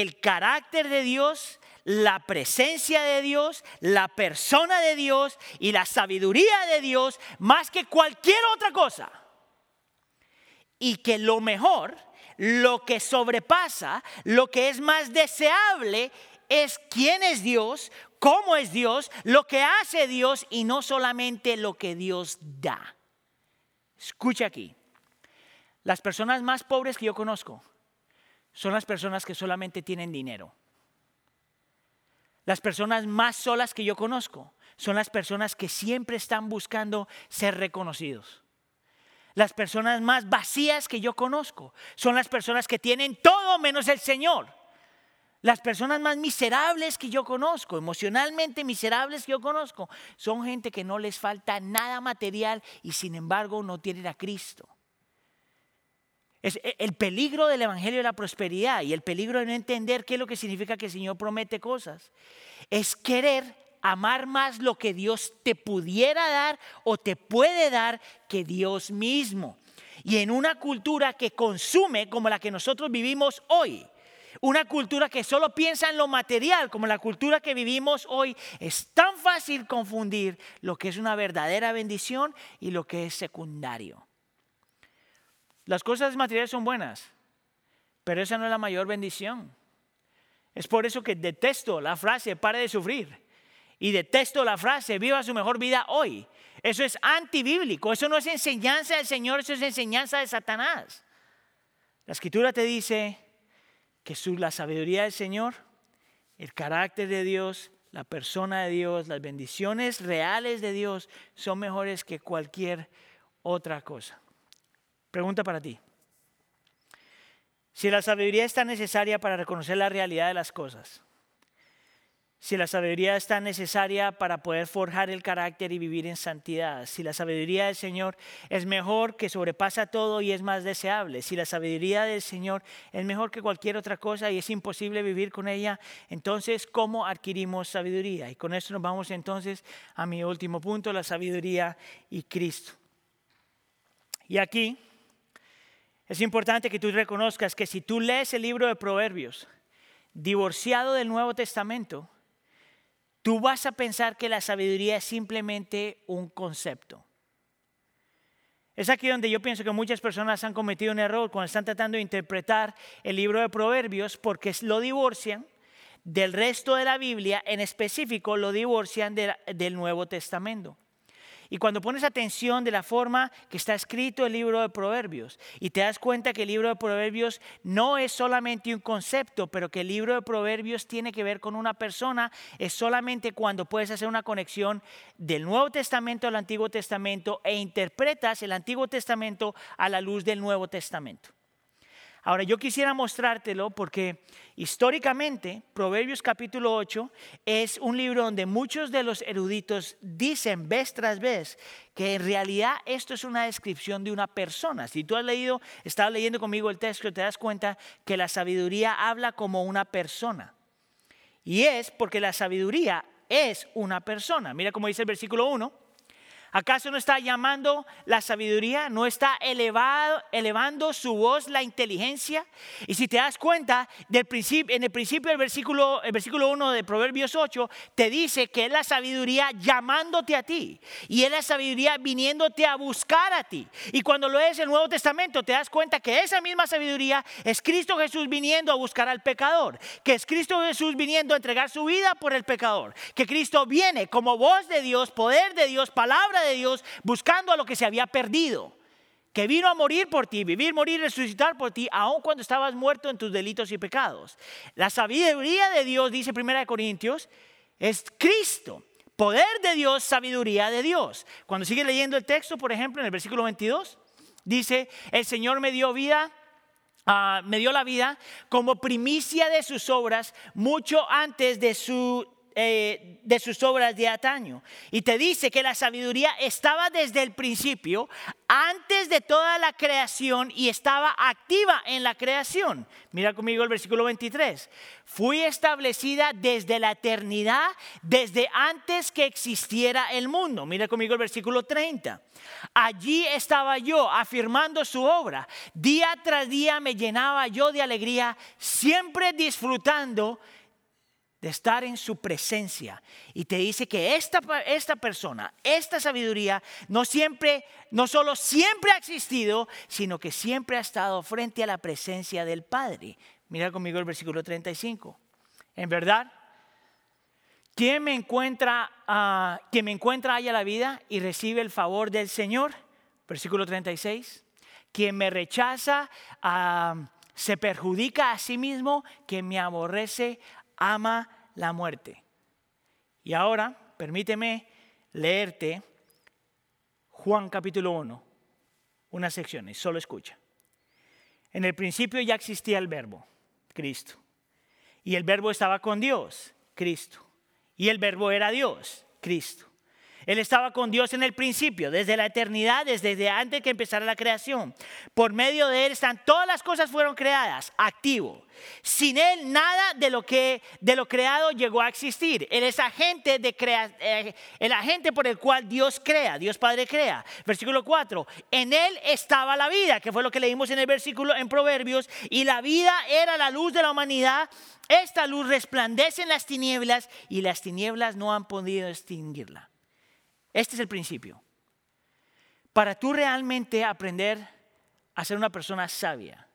el carácter de Dios, la presencia de Dios, la persona de Dios y la sabiduría de Dios más que cualquier otra cosa. y que lo mejor, lo que sobrepasa, lo que es más deseable es quién es Dios, cómo es Dios, lo que hace Dios y no solamente lo que Dios da. Escucha aquí. Las personas más pobres que yo conozco son las personas que solamente tienen dinero. Las personas más solas que yo conozco son las personas que siempre están buscando ser reconocidos. Las personas más vacías que yo conozco son las personas que tienen todo menos el Señor. Las personas más miserables que yo conozco, emocionalmente miserables que yo conozco, son gente que no les falta nada material y sin embargo no tienen a Cristo. Es e, el peligro del Evangelio de la prosperidad y el peligro de no entender qué es lo que significa que el Señor promete cosas. Es querer amar más lo que Dios te pudiera dar o te puede dar que Dios mismo. Y en una cultura que consume como la que nosotros vivimos hoy, una cultura que solo piensa en lo material, como la cultura que vivimos hoy, es tan fácil confundir lo que es una verdadera bendición y lo que es secundario. Las cosas materiales son buenas, pero esa no es la mayor bendición. Es por eso que detesto la frase pare de sufrir y detesto la frase viva su mejor vida hoy. Eso es antibíblico, eso no es enseñanza del Señor, eso es enseñanza de Satanás. La escritura te dice, que la sabiduría del Señor, el carácter de Dios, la persona de Dios, las bendiciones reales de Dios son mejores que cualquier otra cosa. Pregunta para ti. Si la sabiduría está necesaria para reconocer la realidad de las cosas, si la sabiduría es tan necesaria para poder forjar el carácter y vivir en santidad, si la sabiduría del Señor es mejor que sobrepasa todo y es más deseable, si la sabiduría del Señor es mejor que cualquier otra cosa y es imposible vivir con ella, entonces ¿cómo adquirimos sabiduría? Y con esto nos vamos entonces a mi último punto, la sabiduría y Cristo. Y aquí es importante que tú reconozcas que si tú lees el libro de Proverbios, divorciado del Nuevo Testamento, tú vas a pensar que la sabiduría es simplemente un concepto. Es aquí donde yo pienso que muchas personas han cometido un error cuando están tratando de interpretar el libro de Proverbios porque lo divorcian del resto de la Biblia, en específico lo divorcian del Nuevo Testamento. Y cuando pones atención de la forma que está escrito el libro de Proverbios y te das cuenta que el libro de Proverbios no es solamente un concepto, pero que el libro de Proverbios tiene que ver con una persona, es solamente cuando puedes hacer una conexión del Nuevo Testamento al Antiguo Testamento e interpretas el Antiguo Testamento a la luz del Nuevo Testamento. Ahora, yo quisiera mostrártelo porque históricamente Proverbios capítulo 8 es un libro donde muchos de los eruditos dicen vez tras vez que en realidad esto es una descripción de una persona. Si tú has leído, estás leyendo conmigo el texto, te das cuenta que la sabiduría habla como una persona. Y es porque la sabiduría es una persona. Mira cómo dice el versículo 1 ¿Acaso no está llamando la sabiduría? ¿No está elevado, elevando su voz la inteligencia? Y si te das cuenta, del en el principio del versículo, el versículo 1 de Proverbios 8, te dice que es la sabiduría llamándote a ti. Y es la sabiduría viniéndote a buscar a ti. Y cuando lo es el Nuevo Testamento, te das cuenta que esa misma sabiduría es Cristo Jesús viniendo a buscar al pecador. Que es Cristo Jesús viniendo a entregar su vida por el pecador. Que Cristo viene como voz de Dios, poder de Dios, palabra de de Dios buscando a lo que se había perdido. Que vino a morir por ti, vivir, morir, resucitar por ti, aun cuando estabas muerto en tus delitos y pecados. La sabiduría de Dios, dice 1 Corintios, es Cristo. Poder de Dios, sabiduría de Dios. Cuando sigue leyendo el texto, por ejemplo, en el versículo 22, dice, el Señor me dio vida ah, me dio la vida como primicia de sus obras mucho antes de su eh, de sus obras de ataño. Y te dice que la sabiduría estaba desde el principio, antes de toda la creación y estaba activa en la creación. Mira conmigo el versículo 23. Fui establecida desde la eternidad, desde antes que existiera el mundo. Mira conmigo el versículo 30. Allí estaba yo afirmando su obra. Día tras día me llenaba yo de alegría, siempre disfrutando de estar en su presencia y te dice que esta, esta persona, esta sabiduría, no siempre, no solo siempre ha existido, sino que siempre ha estado frente a la presencia del Padre. Mira conmigo el versículo 35. En verdad, ¿quién me encuentra, uh, quien me encuentra haya la vida y recibe el favor del Señor? Versículo 36. Quien me rechaza uh, se perjudica a sí mismo, quien me aborrece ama la muerte. Y ahora, permíteme leerte Juan capítulo 1, unas secciones, solo escucha. En el principio ya existía el verbo, Cristo. Y el verbo estaba con Dios, Cristo. Y el verbo era Dios, Cristo. Él estaba con Dios en el principio, desde la eternidad, desde antes que empezara la creación. Por medio de Él están todas las cosas fueron creadas, activo. Sin Él nada de lo que de lo creado llegó a existir. Él es agente de crea, eh, el agente por el cual Dios crea, Dios Padre crea. Versículo 4. En Él estaba la vida, que fue lo que leímos en el versículo en Proverbios, y la vida era la luz de la humanidad. Esta luz resplandece en las tinieblas y las tinieblas no han podido extinguirla. Este es el principio. Para tú realmente aprender a ser una persona sabia,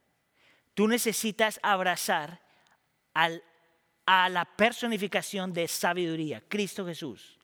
tú necesitas abrazar a la personificación de sabiduría, Cristo Jesús.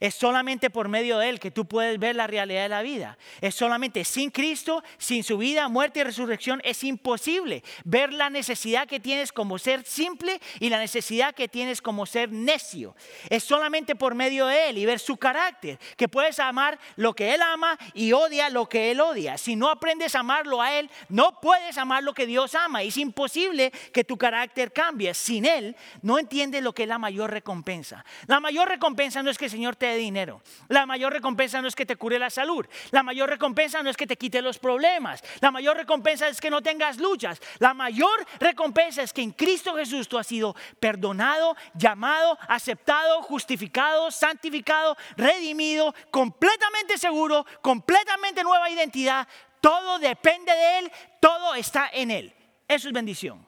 Es solamente por medio de Él que tú puedes ver la realidad de la vida. Es solamente sin Cristo, sin su vida, muerte y resurrección, es imposible ver la necesidad que tienes como ser simple y la necesidad que tienes como ser necio. Es solamente por medio de Él y ver su carácter, que puedes amar lo que Él ama y odia lo que Él odia. Si no aprendes a amarlo a Él, no puedes amar lo que Dios ama. Es imposible que tu carácter cambie. Sin Él, no entiendes lo que es la mayor recompensa. La mayor recompensa no es que el Señor te de dinero. La mayor recompensa no es que te cure la salud. La mayor recompensa no es que te quite los problemas. La mayor recompensa es que no tengas luchas. La mayor recompensa es que en Cristo Jesús tú has sido perdonado, llamado, aceptado, justificado, santificado, redimido, completamente seguro, completamente nueva identidad. Todo depende de Él, todo está en Él. Eso es bendición.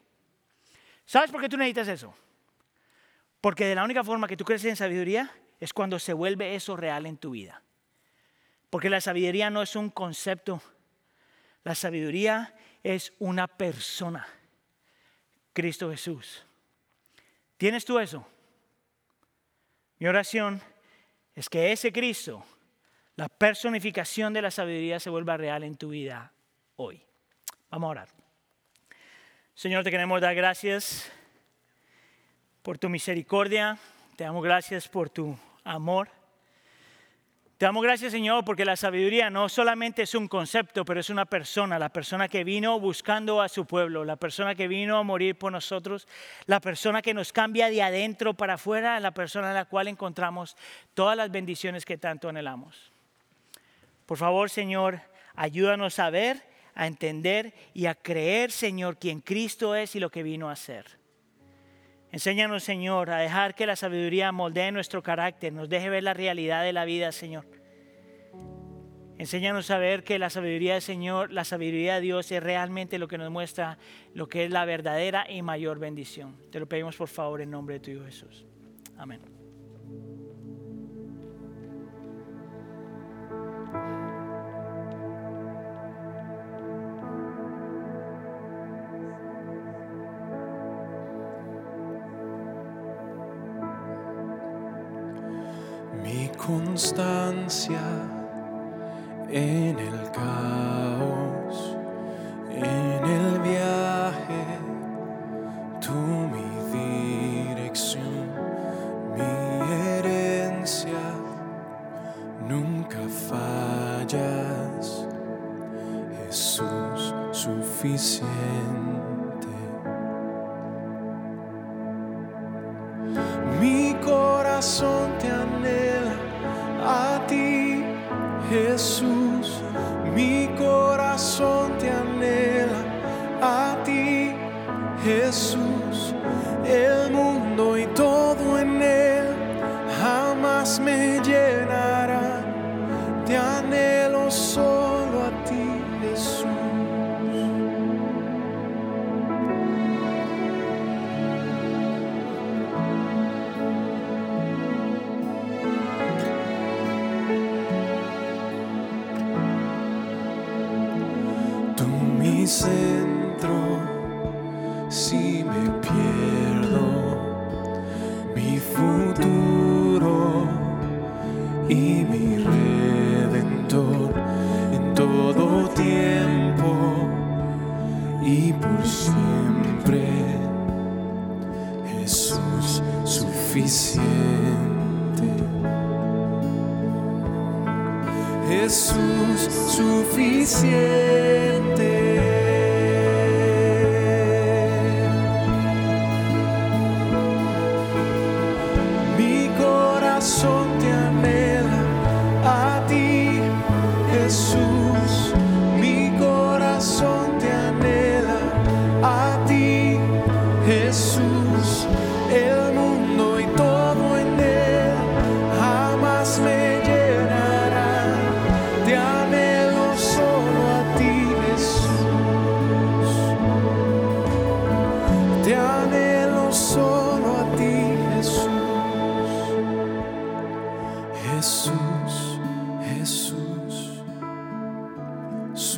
¿Sabes por qué tú necesitas eso? Porque de la única forma que tú creces en sabiduría es cuando se vuelve eso real en tu vida. Porque la sabiduría no es un concepto, la sabiduría es una persona, Cristo Jesús. ¿Tienes tú eso? Mi oración es que ese Cristo, la personificación de la sabiduría, se vuelva real en tu vida hoy. Vamos a orar. Señor, te queremos dar gracias por tu misericordia. Te damos gracias por tu amor. Te damos gracias, Señor, porque la sabiduría no solamente es un concepto, pero es una persona, la persona que vino buscando a su pueblo, la persona que vino a morir por nosotros, la persona que nos cambia de adentro para afuera, la persona en la cual encontramos todas las bendiciones que tanto anhelamos. Por favor, Señor, ayúdanos a ver, a entender y a creer, Señor, quién Cristo es y lo que vino a hacer. Enséñanos, Señor, a dejar que la sabiduría moldee nuestro carácter, nos deje ver la realidad de la vida, Señor. Enséñanos a ver que la sabiduría del Señor, la sabiduría de Dios es realmente lo que nos muestra lo que es la verdadera y mayor bendición. Te lo pedimos por favor en nombre de tu Hijo Jesús. Amén. Constancia en el caos,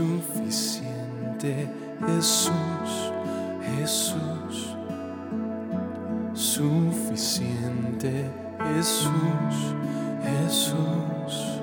suficiente, Jesús, Jesús, suficiente, Jesús, Jesús.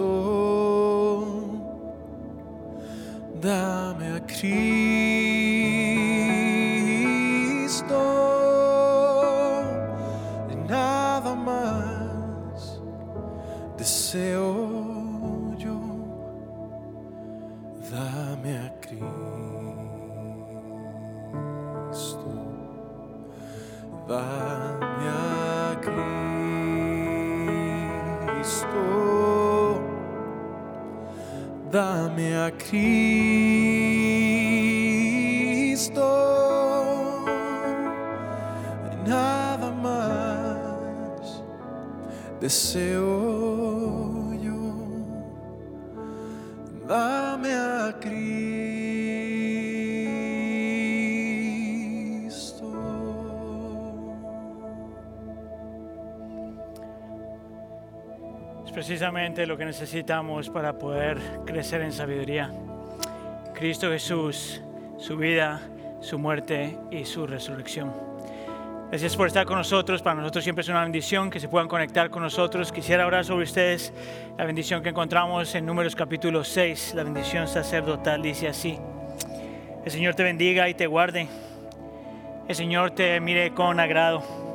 Cristo. Dame a Cristo. Cristo, nada mais desceu. lo que necesitamos para poder crecer en sabiduría. Cristo Jesús, su vida, su muerte y su resurrección. Gracias por estar con nosotros. Para nosotros siempre es una bendición que se puedan conectar con nosotros. Quisiera orar sobre ustedes la bendición que encontramos en Números capítulo 6. La bendición sacerdotal dice así. El Señor te bendiga y te guarde. El Señor te mire con agrado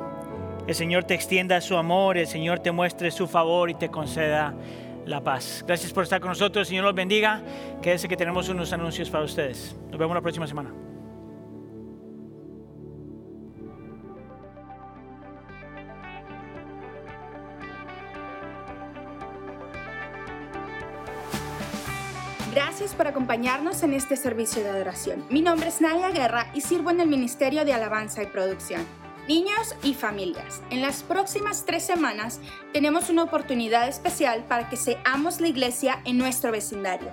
el Señor te extienda su amor. El Señor te muestre su favor y te conceda la paz. Gracias por estar con nosotros. El Señor los bendiga. Quédese que tenemos unos anuncios para ustedes. Nos vemos la próxima semana. Gracias por acompañarnos en este servicio de adoración. Mi nombre es Nadia Guerra y sirvo en el Ministerio de Alabanza y Producción. Niños y familias, en las próximas tres semanas tenemos una oportunidad especial para que seamos la iglesia en nuestro vecindario.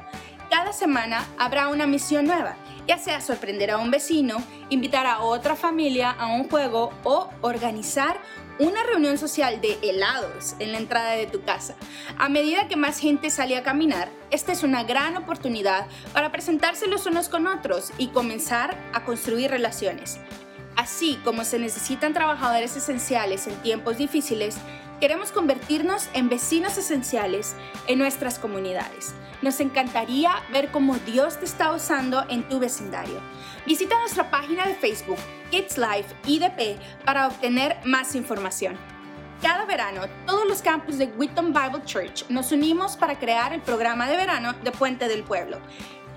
Cada semana habrá una misión nueva, ya sea sorprender a un vecino, invitar a otra familia a un juego o organizar una reunión social de helados en la entrada de tu casa. A medida que más gente sale a caminar, esta es una gran oportunidad para presentarse los unos con otros y comenzar a construir relaciones. Así como se necesitan trabajadores esenciales en tiempos difíciles, queremos convertirnos en vecinos esenciales en nuestras comunidades. Nos encantaría ver cómo Dios te está usando en tu vecindario. Visita nuestra página de Facebook, Kids Life IDP, para obtener más información. Cada verano, todos los campus de Wheaton Bible Church nos unimos para crear el programa de verano de Puente del Pueblo.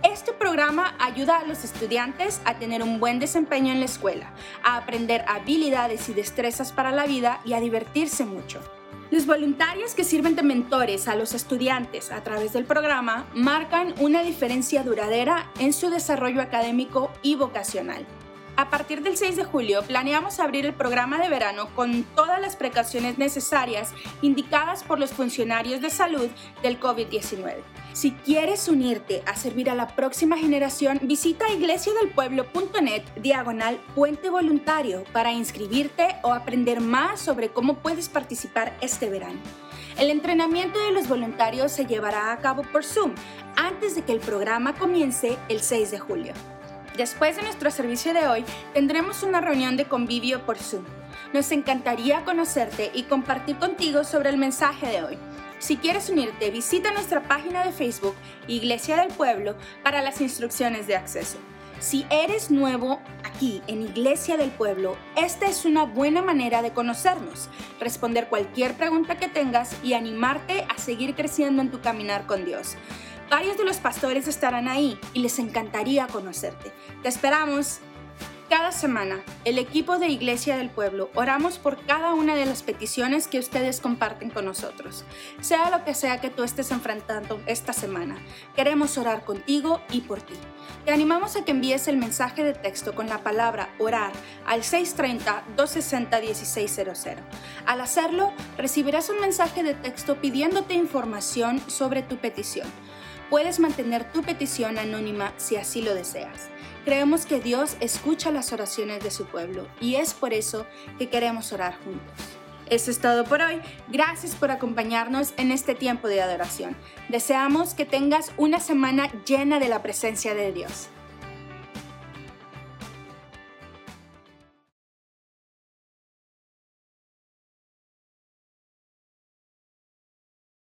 Este programa ayuda a los estudiantes a tener un buen desempeño en la escuela, a aprender habilidades y destrezas para la vida y a divertirse mucho. Los voluntarios que sirven de mentores a los estudiantes a través del programa marcan una diferencia duradera en su desarrollo académico y vocacional. A partir del 6 de julio planeamos abrir el programa de verano con todas las precauciones necesarias indicadas por los funcionarios de salud del COVID-19. Si quieres unirte a servir a la próxima generación, visita iglesiadelpueblo.net diagonal puente voluntario para inscribirte o aprender más sobre cómo puedes participar este verano. El entrenamiento de los voluntarios se llevará a cabo por Zoom antes de que el programa comience el 6 de julio. Después de nuestro servicio de hoy, tendremos una reunión de convivio por Zoom. Nos encantaría conocerte y compartir contigo sobre el mensaje de hoy. Si quieres unirte, visita nuestra página de Facebook, Iglesia del Pueblo, para las instrucciones de acceso. Si eres nuevo aquí en Iglesia del Pueblo, esta es una buena manera de conocernos, responder cualquier pregunta que tengas y animarte a seguir creciendo en tu caminar con Dios. Varios de los pastores estarán ahí y les encantaría conocerte. Te esperamos. Cada semana, el equipo de Iglesia del Pueblo oramos por cada una de las peticiones que ustedes comparten con nosotros. Sea lo que sea que tú estés enfrentando esta semana, queremos orar contigo y por ti. Te animamos a que envíes el mensaje de texto con la palabra orar al 630-260-1600. Al hacerlo, recibirás un mensaje de texto pidiéndote información sobre tu petición. Puedes mantener tu petición anónima si así lo deseas. Creemos que Dios escucha las oraciones de su pueblo y es por eso que queremos orar juntos. Eso es todo por hoy. Gracias por acompañarnos en este tiempo de adoración. Deseamos que tengas una semana llena de la presencia de Dios.